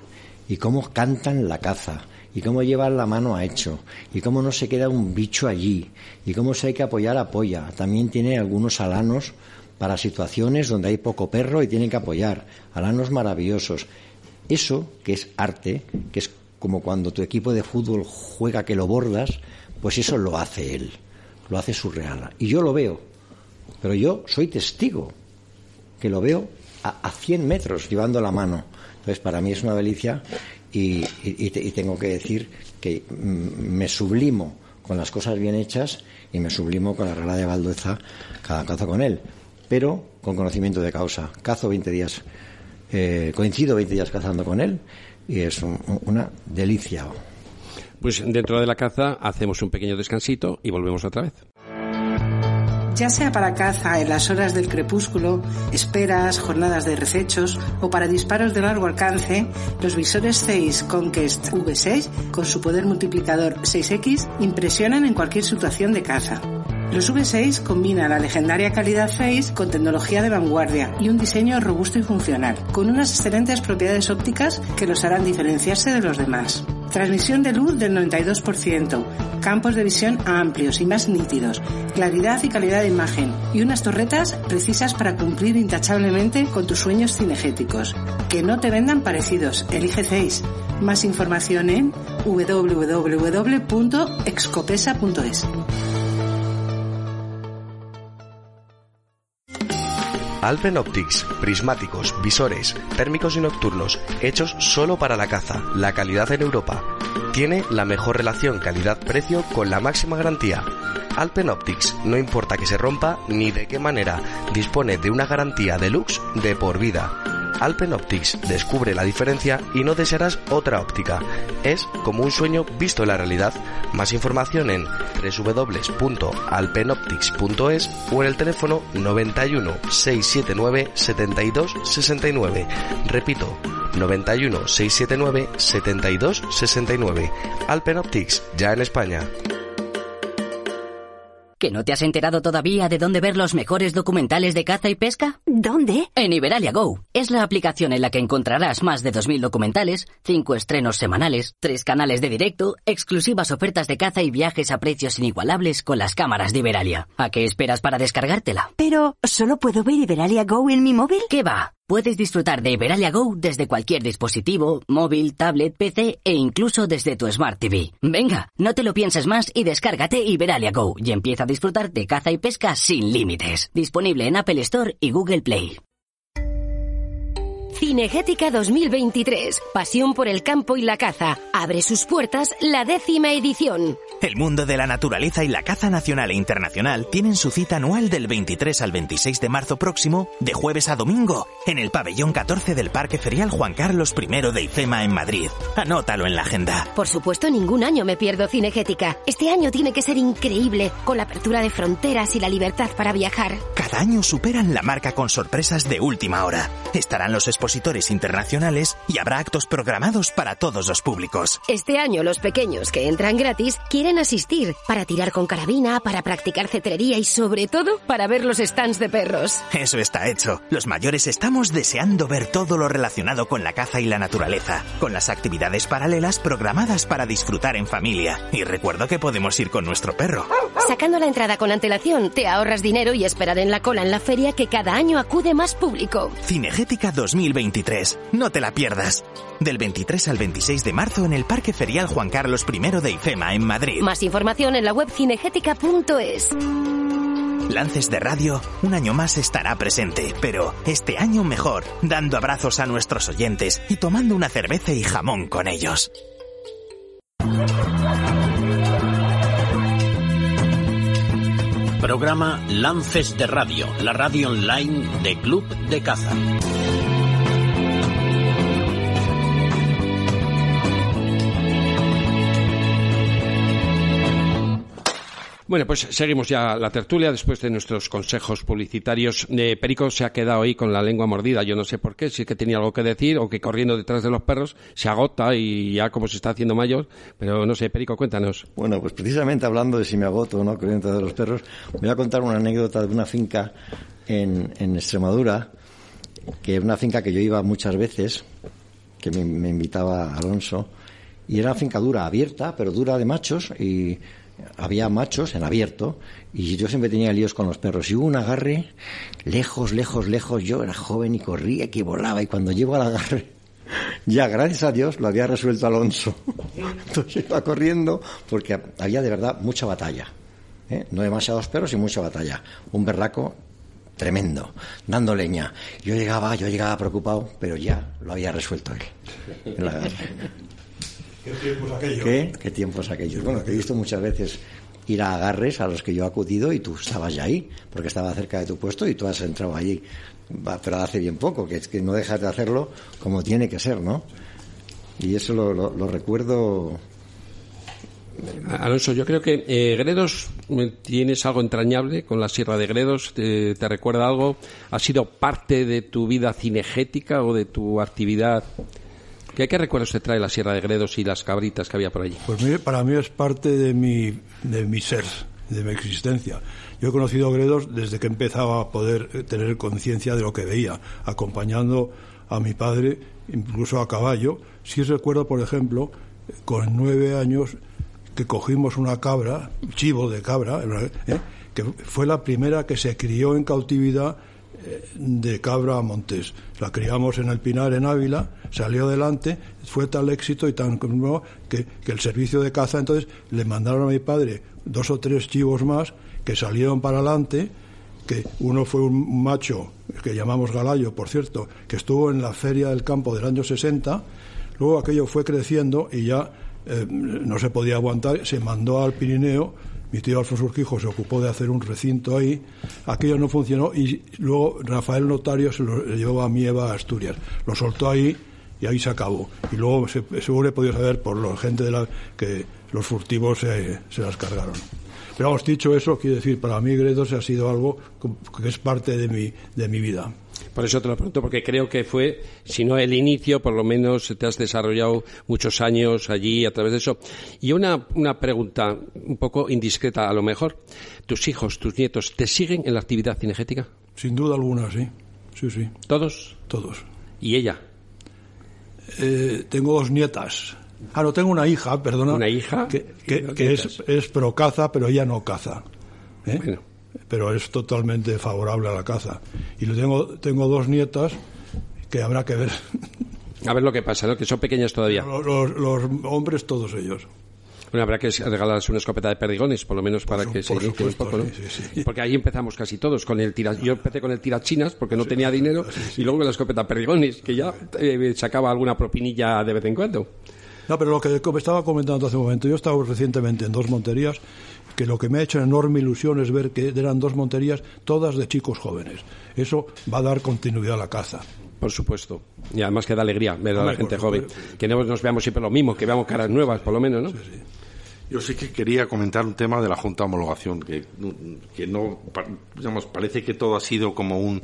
y cómo cantan la caza y cómo llevan la mano a hecho y cómo no se queda un bicho allí y cómo se hay que apoyar apoya. También tiene algunos alanos para situaciones donde hay poco perro y tienen que apoyar. Alanos maravillosos. Eso, que es arte, que es como cuando tu equipo de fútbol juega que lo bordas, pues eso lo hace él, lo hace surreal. Y yo lo veo, pero yo soy testigo, que lo veo a, a 100 metros llevando la mano. Entonces, para mí es una delicia y, y- y te- y tengo que decir que mm, me sublimo con las cosas bien hechas y me sublimo con la regla de Valdueza cada cazo con él, pero con conocimiento de causa. Cazo 20 días eh, coincido 20 días cazando con él y es una delicia. Pues dentro de la caza hacemos un pequeño descansito y volvemos otra vez. Ya sea para caza en las horas del crepúsculo, esperas, jornadas de recechos o para disparos de largo alcance, los visores Zeiss Conquest V6 con su poder multiplicador 6X impresionan en cualquier situación de caza. Los V6 combinan la legendaria calidad Face con tecnología de vanguardia y un diseño robusto y funcional, con unas excelentes propiedades ópticas que los harán diferenciarse de los demás. Transmisión de luz del 92%, campos de visión amplios y más nítidos, claridad y calidad de imagen y unas torretas precisas para cumplir intachablemente con tus sueños cinegéticos. Que no te vendan parecidos, elige Zeiss. Más información en www.excopesa.es. Alpen Optics, prismáticos, visores, térmicos y nocturnos, hechos solo para la caza, la calidad en Europa. Tiene la mejor relación calidad-precio con la máxima garantía. Alpen Optics, no importa que se rompa ni de qué manera, dispone de una garantía deluxe de por vida. Alpen Optics descubre la diferencia y no desearás otra óptica. Es como un sueño visto en la realidad. Más información en www.alpenoptics.es o en el teléfono 91 679 72 69. Repito, 91 679 72 69. Alpen Optics, ya en España. ¿Que no te has enterado todavía de dónde ver los mejores documentales de caza y pesca? ¿Dónde? En Iberalia Go. Es la aplicación en la que encontrarás más de 2.000 documentales, 5 estrenos semanales, 3 canales de directo, exclusivas ofertas de caza y viajes a precios inigualables con las cámaras de Iberalia. ¿A qué esperas para descargártela? Pero, ¿solo puedo ver Iberalia Go en mi móvil? ¿Qué va? Puedes disfrutar de Iberalia Go desde cualquier dispositivo, móvil, tablet, PC e incluso desde tu Smart TV. Venga, no te lo pienses más y descárgate Iberalia Go y empieza a disfrutar de caza y pesca sin límites. Disponible en Apple Store y Google Play. Cinegética 2023. Pasión por el campo y la caza. Abre sus puertas la décima edición. El mundo de la naturaleza y la caza nacional e internacional tienen su cita anual del 23 al 26 de marzo próximo, de jueves a domingo, en el pabellón 14 del Parque Ferial Juan Carlos I de IFEMA en Madrid. Anótalo en la agenda. Por supuesto, ningún año me pierdo Cinegética. Este año tiene que ser increíble, con la apertura de fronteras y la libertad para viajar. Cada año superan la marca con sorpresas de última hora. Estarán los expositores internacionales y habrá actos programados para todos los públicos. Este año los pequeños que entran gratis quieren asistir para tirar con carabina, para practicar cetrería y sobre todo para ver los stands de perros. Eso está hecho. Los mayores estamos deseando ver todo lo relacionado con la caza y la naturaleza, con las actividades paralelas programadas para disfrutar en familia. Y recuerdo que podemos ir con nuestro perro. Sacando la entrada con antelación, te ahorras dinero y esperar en la cola en la feria que cada año acude más público. Cinegética 2023. No te la pierdas. Del 23 al 26 de marzo en el Parque Ferial Juan Carlos I de IFEMA en Madrid. Más información en la web cinegética.es. Lances de Radio un año más estará presente, pero este año mejor, dando abrazos a nuestros oyentes y tomando una cerveza y jamón con ellos. Programa Lances de Radio, la radio online de Club de Caza. Bueno, pues seguimos ya la tertulia después de nuestros consejos publicitarios. Eh, Perico se ha quedado ahí con la lengua mordida. Yo no sé por qué, si es que tenía algo que decir o que corriendo detrás de los perros se agota y ya como se está haciendo mayor. Pero no sé, Perico, cuéntanos. Bueno, pues precisamente hablando de si me agoto o no corriendo detrás de los perros, voy a contar una anécdota de una finca en, en Extremadura, que es una finca que yo iba muchas veces, que me, me invitaba Alonso, y era una finca dura, abierta, pero dura de machos y había machos en abierto y yo siempre tenía líos con los perros. Y hubo un agarre lejos, lejos, lejos. Yo era joven y corría, que volaba. Y cuando llego al agarre, ya gracias a Dios lo había resuelto Alonso. Entonces iba corriendo porque había de verdad mucha batalla. ¿eh? No demasiados perros y mucha batalla. Un berraco tremendo, dando leña. Yo llegaba, yo llegaba preocupado, pero ya lo había resuelto él. ¿Qué tiempos aquellos? ¿Qué? ¿Qué tiempos aquellos? Bueno, que he visto muchas veces ir a agarres a los que yo he acudido y tú estabas ya ahí, porque estaba cerca de tu puesto y tú has entrado allí. Pero hace bien poco, que es que no dejas de hacerlo como tiene que ser, ¿no? Y eso lo, lo recuerdo Alonso, yo creo que eh, Gredos tienes algo entrañable con la Sierra de Gredos. Te, recuerda algo? ¿Ha sido parte de tu vida cinegética o de tu actividad? ¿Qué, ¿Qué, recuerdos te trae la Sierra de Gredos y las cabritas que había por allí? Pues para mí es parte de mi, de mi ser, de mi existencia. Yo he conocido Gredos desde que empezaba a poder eh, tener conciencia de lo que veía, acompañando a mi padre, incluso a caballo. Sí recuerdo, por ejemplo, con nueve años que cogimos una cabra, chivo de cabra, ¿eh? que fue la primera que se crió en cautividad eh, de cabra a montés. La criamos en el Pinar, en Ávila, salió adelante, fue tal éxito y tan que, que el servicio de caza, entonces le mandaron a mi padre dos o tres chivos más que salieron para adelante, que uno fue un macho, que llamamos Galayo, por cierto, que estuvo en la feria del campo del año 60, luego aquello fue creciendo y ya eh, no se podía aguantar, se mandó al Pirineo, mi tío Alfonso Urquijo se ocupó de hacer un recinto ahí, aquello no funcionó y luego Rafael Notario se lo llevó a Mieva a Asturias, lo soltó ahí y ahí se acabó. Y luego se, seguro he podido saber por la gente de la que los furtivos se, se las cargaron. Pero hemos dicho eso, quiere decir, para mí Gredos ha sido algo que es parte de mi, de mi vida. Por eso te lo pregunto, porque creo que fue, si no el inicio, por lo menos te has desarrollado muchos años allí a través de eso. Y una, una pregunta un poco indiscreta, a lo mejor. ¿Tus hijos, tus nietos, te siguen en la actividad cinegética? Sin duda alguna, sí. Sí, sí. ¿Todos? Todos. ¿Y ella? Eh, tengo dos nietas. Ah, no, tengo una hija, perdona. ¿Una hija? Que, que, es, es pro caza, pero ella no caza. ¿eh? Bueno pero es totalmente favorable a la caza. Y tengo, tengo dos nietas que habrá que ver. A ver lo que pasa, ¿no? Que son pequeñas todavía. Los, hombres, todos ellos. Bueno, habrá que regalarles una escopeta de perdigones, por lo menos para que se inicie un poco, ¿no? Porque ahí empezamos casi todos con el tira... Yo empecé con el tirachinas porque no tenía dinero y luego con la escopeta de perdigones, que ya eh, sacaba alguna propinilla de vez en cuando. No, pero lo que estaba comentando hace un momento, yo he estado recientemente en dos monterías que lo que me ha hecho enorme ilusión es ver que eran dos monterías todas de chicos jóvenes. Eso va a dar continuidad a la caza. Por supuesto. Y además que da alegría ver a la gente joven. Que no nos veamos siempre lo mismo, que veamos caras nuevas, por lo menos, ¿no? Yo sí que quería comentar un tema de la Junta de Homologación, que, que no, digamos, parece que todo ha sido como un,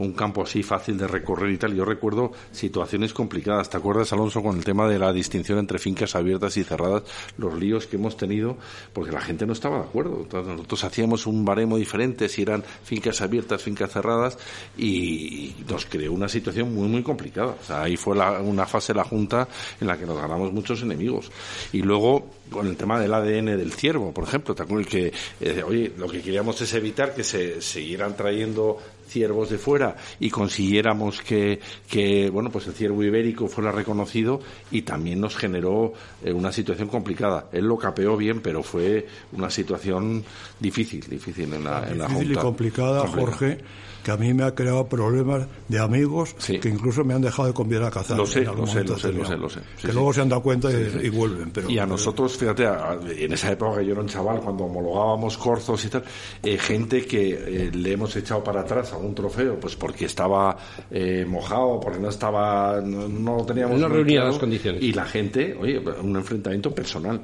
un campo así fácil de recorrer y tal. Yo recuerdo situaciones complicadas. ¿Te acuerdas, Alonso, con el tema de la distinción entre fincas abiertas y cerradas? Los líos que hemos tenido porque la gente no estaba de acuerdo. nosotros hacíamos un baremo diferente si eran fincas abiertas, fincas cerradas y nos creó una situación muy, muy complicada. O sea, ahí fue una fase la Junta en la que nos ganamos muchos enemigos. Y luego, con el tema del ADN del ciervo, por ejemplo, ¿te acuerdas que, eh, oye, lo que queríamos es evitar que se siguieran trayendo ciervos de fuera y consiguiéramos que, que, bueno, pues el ciervo ibérico fuera reconocido y también nos generó eh, una situación complicada. Él lo capeó bien, pero fue una situación difícil, difícil en la, en la Difícil y complicada, Jorge que a mí me ha creado problemas de amigos que incluso me han dejado de convidar a cazar. Lo sé, lo sé, lo sé, lo sé, que luego se han dado cuenta y, vuelven. Pero, y a nosotros, fíjate, en esa época que yo era un chaval, cuando homologábamos corzos y tal, eh, gente que eh, le hemos echado para atrás a un trofeo, pues porque estaba eh, mojado, porque no estaba, no, lo teníamos. No reunía las condiciones. Y la gente, oye, un enfrentamiento personal.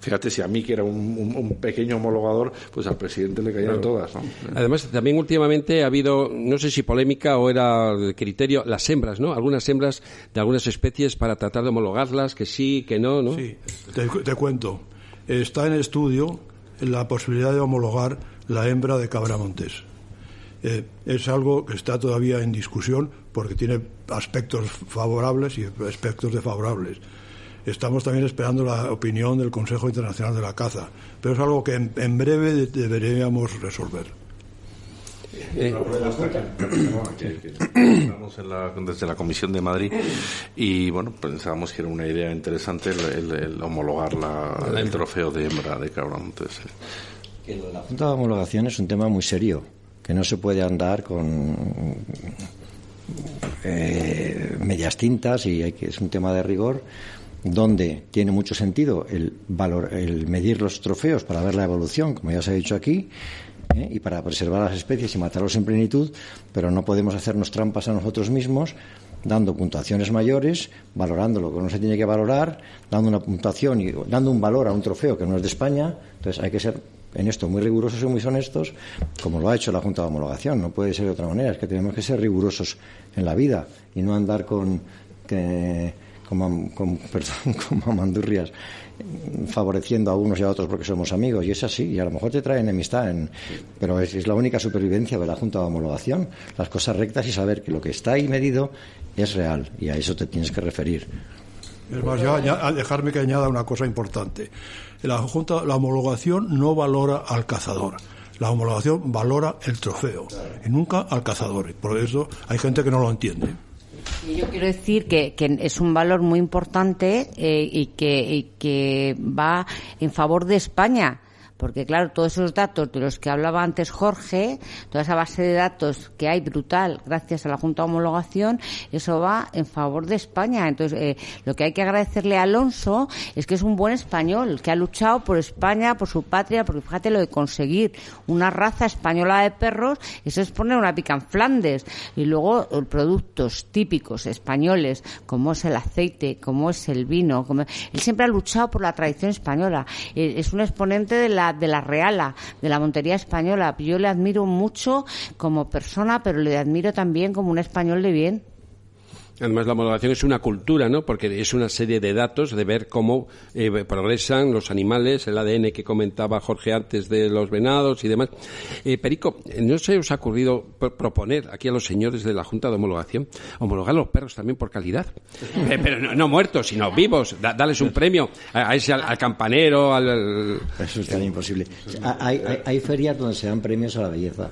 Fíjate, si a mí que era un, pequeño homologador, pues al presidente le caían todas. Además, también últimamente ha habido, no sé si polémica o era el criterio, las hembras, ¿no? Algunas hembras de algunas especies para tratar de homologarlas, que sí, que no, ¿no? Sí, te, cuento. Está en estudio la posibilidad de homologar la hembra de cabra montés. Eh, es algo que está todavía en discusión porque tiene aspectos favorables y aspectos desfavorables. Estamos también esperando la opinión del Consejo Internacional de la Caza, pero es algo que en, breve deberíamos resolver. Eh, estamos desde la Comisión de Madrid y bueno pensábamos que era una idea interesante el, homologar el trofeo de hembra de cabra la Junta de Homologación es un tema muy serio que no se puede andar con eh, medias tintas y hay que, es un tema de rigor donde tiene mucho sentido el, valor, el medir los trofeos para ver la evolución, como ya se ha dicho aquí, ¿eh? y para preservar las especies y matarlos en plenitud, pero no podemos hacernos trampas a nosotros mismos dando puntuaciones mayores, valorando lo que no se tiene que valorar, dando una puntuación y dando un valor a un trofeo que no es de España. Entonces hay que ser en esto muy rigurosos y muy honestos, como lo ha hecho la Junta de Homologación. No puede ser de otra manera. Es que tenemos que ser rigurosos en la vida y no andar con, como, con, perdón, como mandurrias favoreciendo a unos y a otros porque somos amigos y es así y a lo mejor te trae enemistad en, pero es, la única supervivencia de la Junta de Homologación las cosas rectas y saber que lo que está ahí medido es real y a eso te tienes que referir. Es más, ya, dejarme que añada una cosa importante. La Junta la homologación no valora al cazador la homologación valora el trofeo y nunca al cazador por eso hay gente que no lo entiende yo quiero decir que, que, es un valor muy importante eh, y, que, y que va en favor de España porque claro, todos esos datos de los que hablaba antes Jorge, toda esa base de datos que hay brutal gracias a la Junta de Homologación, eso va en favor de España. Entonces, eh, lo que hay que agradecerle a Alonso es que es un buen español, que ha luchado por España, por su patria, porque fíjate lo de conseguir una raza española de perros, eso es poner una pica en Flandes. Y luego eh, productos típicos españoles, como es el aceite, como es el vino. Como... Él siempre ha luchado por la tradición española. Eh, es un exponente de la de la Reala, de la Montería Española. Yo le admiro mucho como persona, pero le admiro también como un español de bien. Además, la homologación es una cultura, ¿no? Porque es una serie de datos de ver cómo eh, progresan los animales, el ADN que comentaba Jorge antes de los venados y demás. Eh, Perico, ¿no se os ha ocurrido proponer aquí a los señores de la Junta de Homologación homologar a los perros también por calidad? Eh, pero no, muertos, sino vivos. darles un premio a, ese, al, campanero, al... Eso es tan imposible. Hay, hay, hay ferias donde se dan premios a la belleza.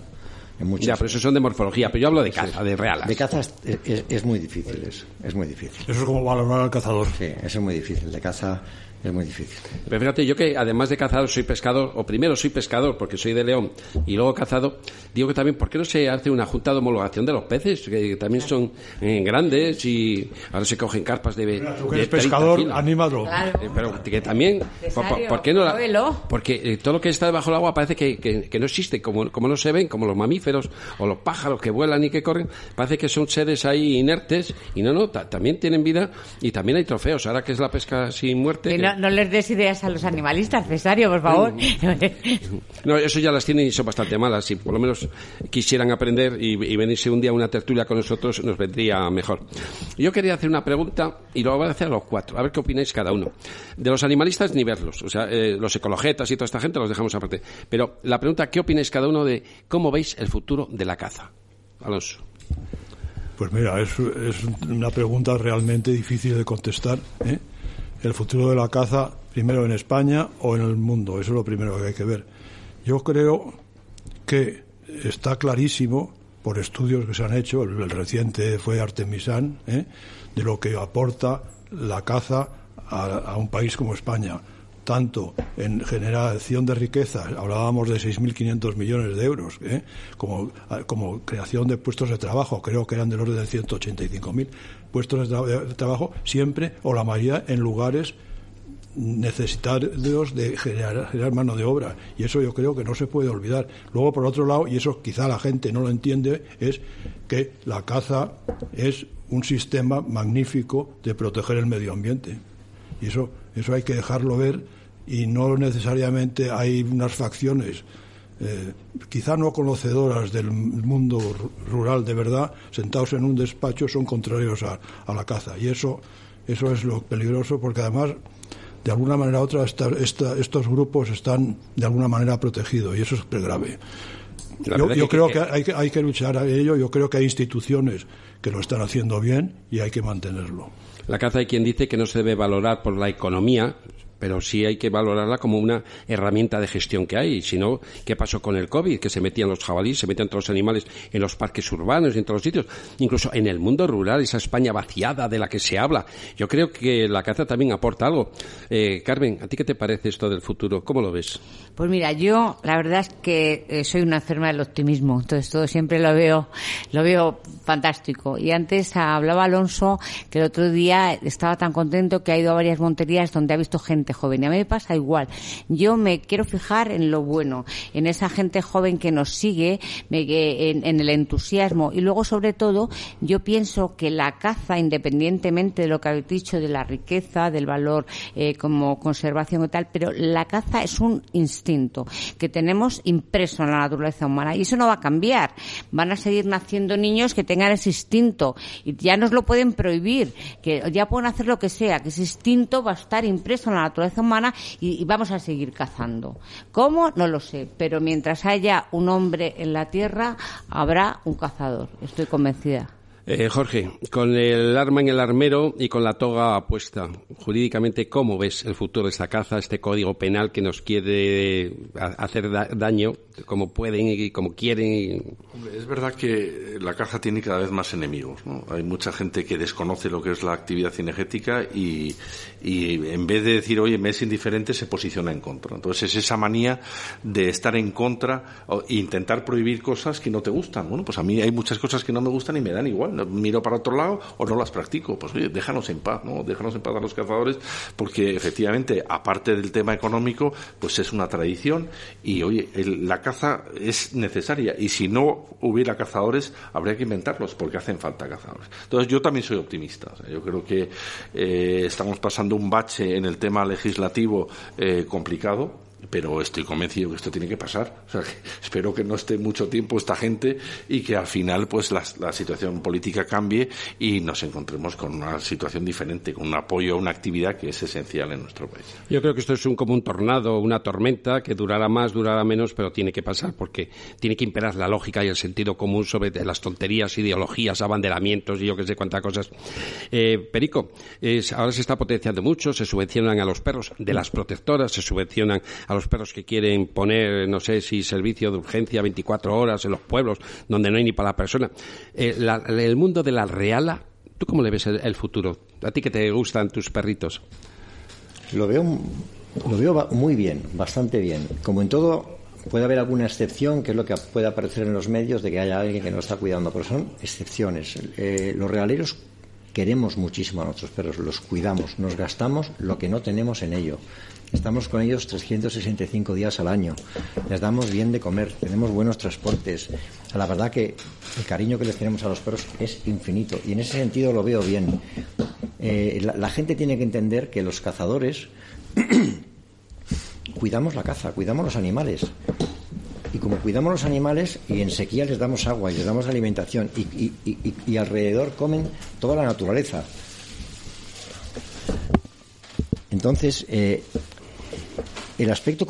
Ya, pero eso son de morfología, pero yo hablo de caza, de real. De caza es, muy difícil, eso, es muy difícil. Eso es como valorar al cazador. Sí, eso es muy difícil. De caza es muy difícil. Pero fíjate, yo que además de cazador soy pescador, o primero soy pescador porque soy de León y luego cazado, digo que también, ¿por qué no se hace una junta de homologación de los peces? Que también son eh, grandes y ahora se cogen carpas de. Mira, tú que eres pescador, anímalo. Eh, pero que también, por, qué no la.? Porque eh, todo lo que está debajo del agua parece que, que, no existe, como, como no se ven, como los mamíferos o los pájaros que vuelan y que corren, parece que son seres ahí inertes y no, no, también tienen vida y también hay trofeos. Ahora que es la pesca sin muerte no, les des ideas a los animalistas, Cesario, por favor. no, eso ya las tienen y son bastante malas. Si por lo menos quisieran aprender y, venirse un día a una tertulia con nosotros, nos vendría mejor. Yo quería hacer una pregunta y lo voy a hacer a los cuatro, a ver qué opináis cada uno. De los animalistas, ni verlos. O sea, eh, los ecologetas y toda esta gente los dejamos aparte. Pero la pregunta, ¿qué opináis cada uno de cómo veis el futuro de la caza? Alonso. Pues mira, es, es una pregunta realmente difícil de contestar. ¿eh? El futuro de la caza primero en España o en el mundo. Eso es lo primero que hay que ver. Yo creo que está clarísimo por estudios que se han hecho, el, reciente fue Artemisan, ¿eh? de lo que aporta la caza a, un país como España, tanto en generación de riqueza, hablábamos de 6.500 millones de euros, ¿eh? como, como creación de puestos de trabajo, creo que eran del orden de 185.000, puestos de, trabajo siempre o la mayoría en lugares necesitados de generar, mano de obra. Y eso yo creo que no se puede olvidar. Luego por otro lado y eso quizá la gente no lo entiende es que la caza es un sistema magnífico de proteger el medio ambiente. Y eso eso hay que dejarlo ver y no necesariamente hay unas facciones eh, quizá no conocedoras del mundo rural de verdad, sentados en un despacho, son contrarios a, la caza. Y eso, eso es lo peligroso, porque además, de alguna manera u otra, estos grupos están de alguna manera protegidos, y eso es grave. Yo, creo que, hay, que hay que luchar a ello, yo creo que hay instituciones que lo están haciendo bien y hay que mantenerlo. La caza hay quien dice que no se debe valorar por la economía, pero sí hay que valorarla como una herramienta de gestión que hay. Si no, ¿qué pasó con el COVID? Que se metían los jabalíes, se metían todos los animales en los parques urbanos en todos los sitios. Incluso en el mundo rural, esa España vaciada de la que se habla. Yo creo que la caza también aporta algo. Eh, Carmen, ¿a ti qué te parece esto del futuro? ¿Cómo lo ves? Pues mira, yo la verdad es que eh, soy una enferma del optimismo. Entonces todo siempre lo veo, lo veo fantástico. Y antes hablaba Alonso que el otro día estaba tan contento que ha ido a varias monterías donde ha visto gente joven. Y a mí me pasa igual. Yo me quiero fijar en lo bueno, en esa gente joven que nos sigue, en, el entusiasmo. Y luego, sobre todo, yo pienso que la caza, independientemente de lo que habéis dicho, de la riqueza, del valor eh, como conservación y tal, pero la caza es un instinto que tenemos impreso en la naturaleza humana. Y eso no va a cambiar. Van a seguir naciendo niños que tengan ese instinto. Y ya nos lo pueden prohibir, que ya pueden hacer lo que sea, que ese instinto va a estar impreso en la naturaleza humana y, vamos a seguir cazando. ¿Cómo? No lo sé, pero mientras haya un hombre en la tierra, habrá un cazador. Estoy convencida. Eh, Jorge, con el arma en el armero y con la toga puesta, jurídicamente, ¿cómo ves el futuro de esta caza, este código penal que nos quiere hacer daño como pueden y como quieren? es verdad que la caza tiene cada vez más enemigos. Hay mucha gente que desconoce lo que es la actividad cinegética y, en vez de decir, oye, me es indiferente, se posiciona en contra. Entonces es esa manía de estar en contra e intentar prohibir cosas que no te gustan. Bueno, pues a mí hay muchas cosas que no me gustan y me dan igual miro para otro lado o no las practico. Pues oye, déjanos en paz, ¿no? Déjanos en paz a los cazadores porque efectivamente, aparte del tema económico, pues es una tradición y oye, la caza es necesaria y si no hubiera cazadores habría que inventarlos porque hacen falta cazadores. Entonces yo también soy optimista. yo creo que eh, estamos pasando un bache en el tema legislativo eh, complicado pero estoy convencido que esto tiene que pasar. O sea, espero que no esté mucho tiempo esta gente y que al final pues la, situación política cambie y nos encontremos con una situación diferente, con un apoyo a una actividad que es esencial en nuestro país. Yo creo que esto es un, como un tornado, una tormenta que durará más, durará menos, pero tiene que pasar porque tiene que imperar la lógica y el sentido común sobre las tonterías, ideologías, abanderamientos y yo que sé cuántas cosas. Eh, Perico, ahora se está potenciando mucho, se subvencionan a los perros de las protectoras, se subvencionan a los perros que quieren poner, no sé si servicio de urgencia 24 horas en los pueblos donde no hay ni para la persona. Eh, el mundo de la reala, ¿tú cómo le ves el, futuro? ¿A ti que te gustan tus perritos? Lo veo, lo veo muy bien, bastante bien. Como en todo, puede haber alguna excepción, que es lo que puede aparecer en los medios, de que haya alguien que no está cuidando, pero son excepciones. Eh, los realeros queremos muchísimo a nuestros perros, los cuidamos, nos gastamos lo que no tenemos en ello. Estamos con ellos 365 días al año. Les damos bien de comer, tenemos buenos transportes. La verdad que el cariño que les tenemos a los perros es infinito y en ese sentido lo veo bien. Eh, la, gente tiene que entender que los cazadores cuidamos la caza, cuidamos los animales. Y como cuidamos los animales y en sequía les damos agua y les damos alimentación y alrededor comen toda la naturaleza. Entonces, eh, el aspecto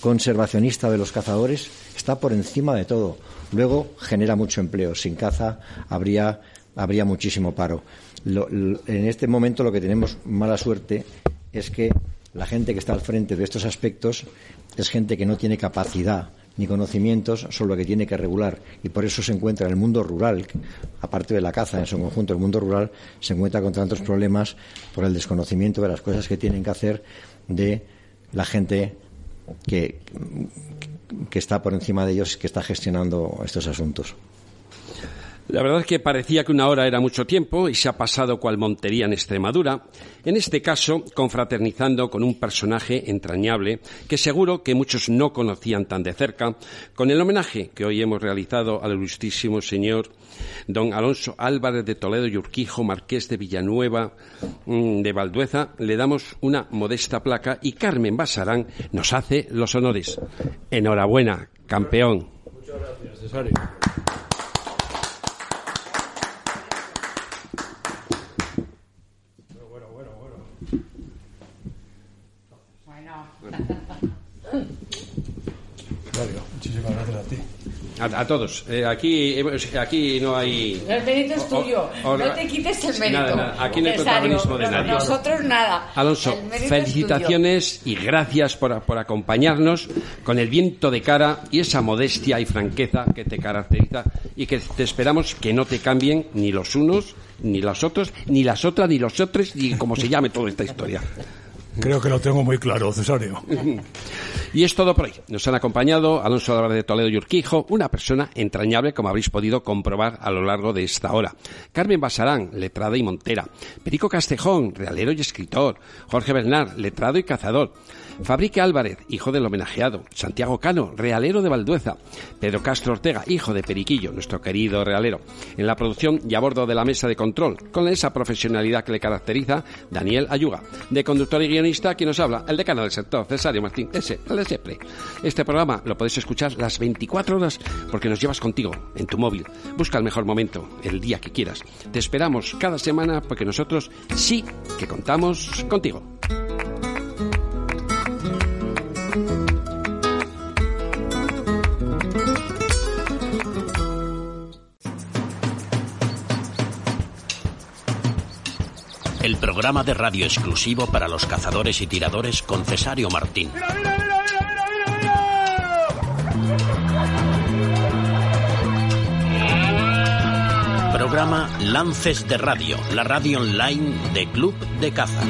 conservacionista de los cazadores está por encima de todo. Luego genera mucho empleo. Sin caza habría, habría muchísimo paro. en este momento lo que tenemos mala suerte es que la gente que está al frente de estos aspectos es gente que no tiene capacidad ni conocimientos sobre lo que tiene que regular y por eso se encuentra en el mundo rural, aparte de la caza en su conjunto, el mundo rural se encuentra con tantos problemas por el desconocimiento de las cosas que tienen que hacer de la gente que, que está por encima de ellos, que está gestionando estos asuntos. La verdad es que parecía que una hora era mucho tiempo y se ha pasado cual montería en Extremadura, en este caso confraternizando con un personaje entrañable que seguro que muchos no conocían tan de cerca, con el homenaje que hoy hemos realizado al ilustrísimo señor don Alonso Álvarez de Toledo y Urquijo, marqués de Villanueva mm, de Valdueza, le damos una modesta placa y Carmen Basarán nos hace los honores. Enhorabuena, campeón. Muchas gracias, Cesario. muchísimas gracias. Gracias a ti. A, a todos. Eh, aquí, aquí no hay. El mérito es tuyo. o- no te quites el mérito. Nada, nada. Aquí no hay protagonismo de nadie. Nosotros nada. Alonso, felicitaciones y gracias por, por acompañarnos con el viento de cara y esa modestia y franqueza que te caracteriza y que te esperamos que no te cambien ni los unos, ni los otros, ni las otras, ni los otros, ni como se llame toda esta historia. Creo que lo tengo muy claro, Cesario. Y es todo por hoy. Nos han acompañado Alonso Álvarez de Toledo y Urquijo, una persona entrañable como habréis podido comprobar a lo largo de esta hora. Carmen Basarán, letrada y montera. Perico Castejón, realero y escritor. Jorge Bernard, letrado y cazador. Fabrique Álvarez, hijo del homenajeado. Santiago Cano, realero de Valdueza. Pedro Castro Ortega, hijo de Periquillo, nuestro querido realero. En la producción y a bordo de la mesa de control, con esa profesionalidad que le caracteriza, Daniel Ayuga. De conductor y guionista, quien nos habla, el decano del sector, Cesario Martín, ese, el de siempre. Este programa lo podéis escuchar las 24 horas porque nos llevas contigo, en tu móvil. Busca el mejor momento, el día que quieras. Te esperamos cada semana porque nosotros sí que contamos contigo. Programa de radio exclusivo para los cazadores y tiradores con Cesario Martín. Programa Lances de Radio, la radio online de Club de Caza.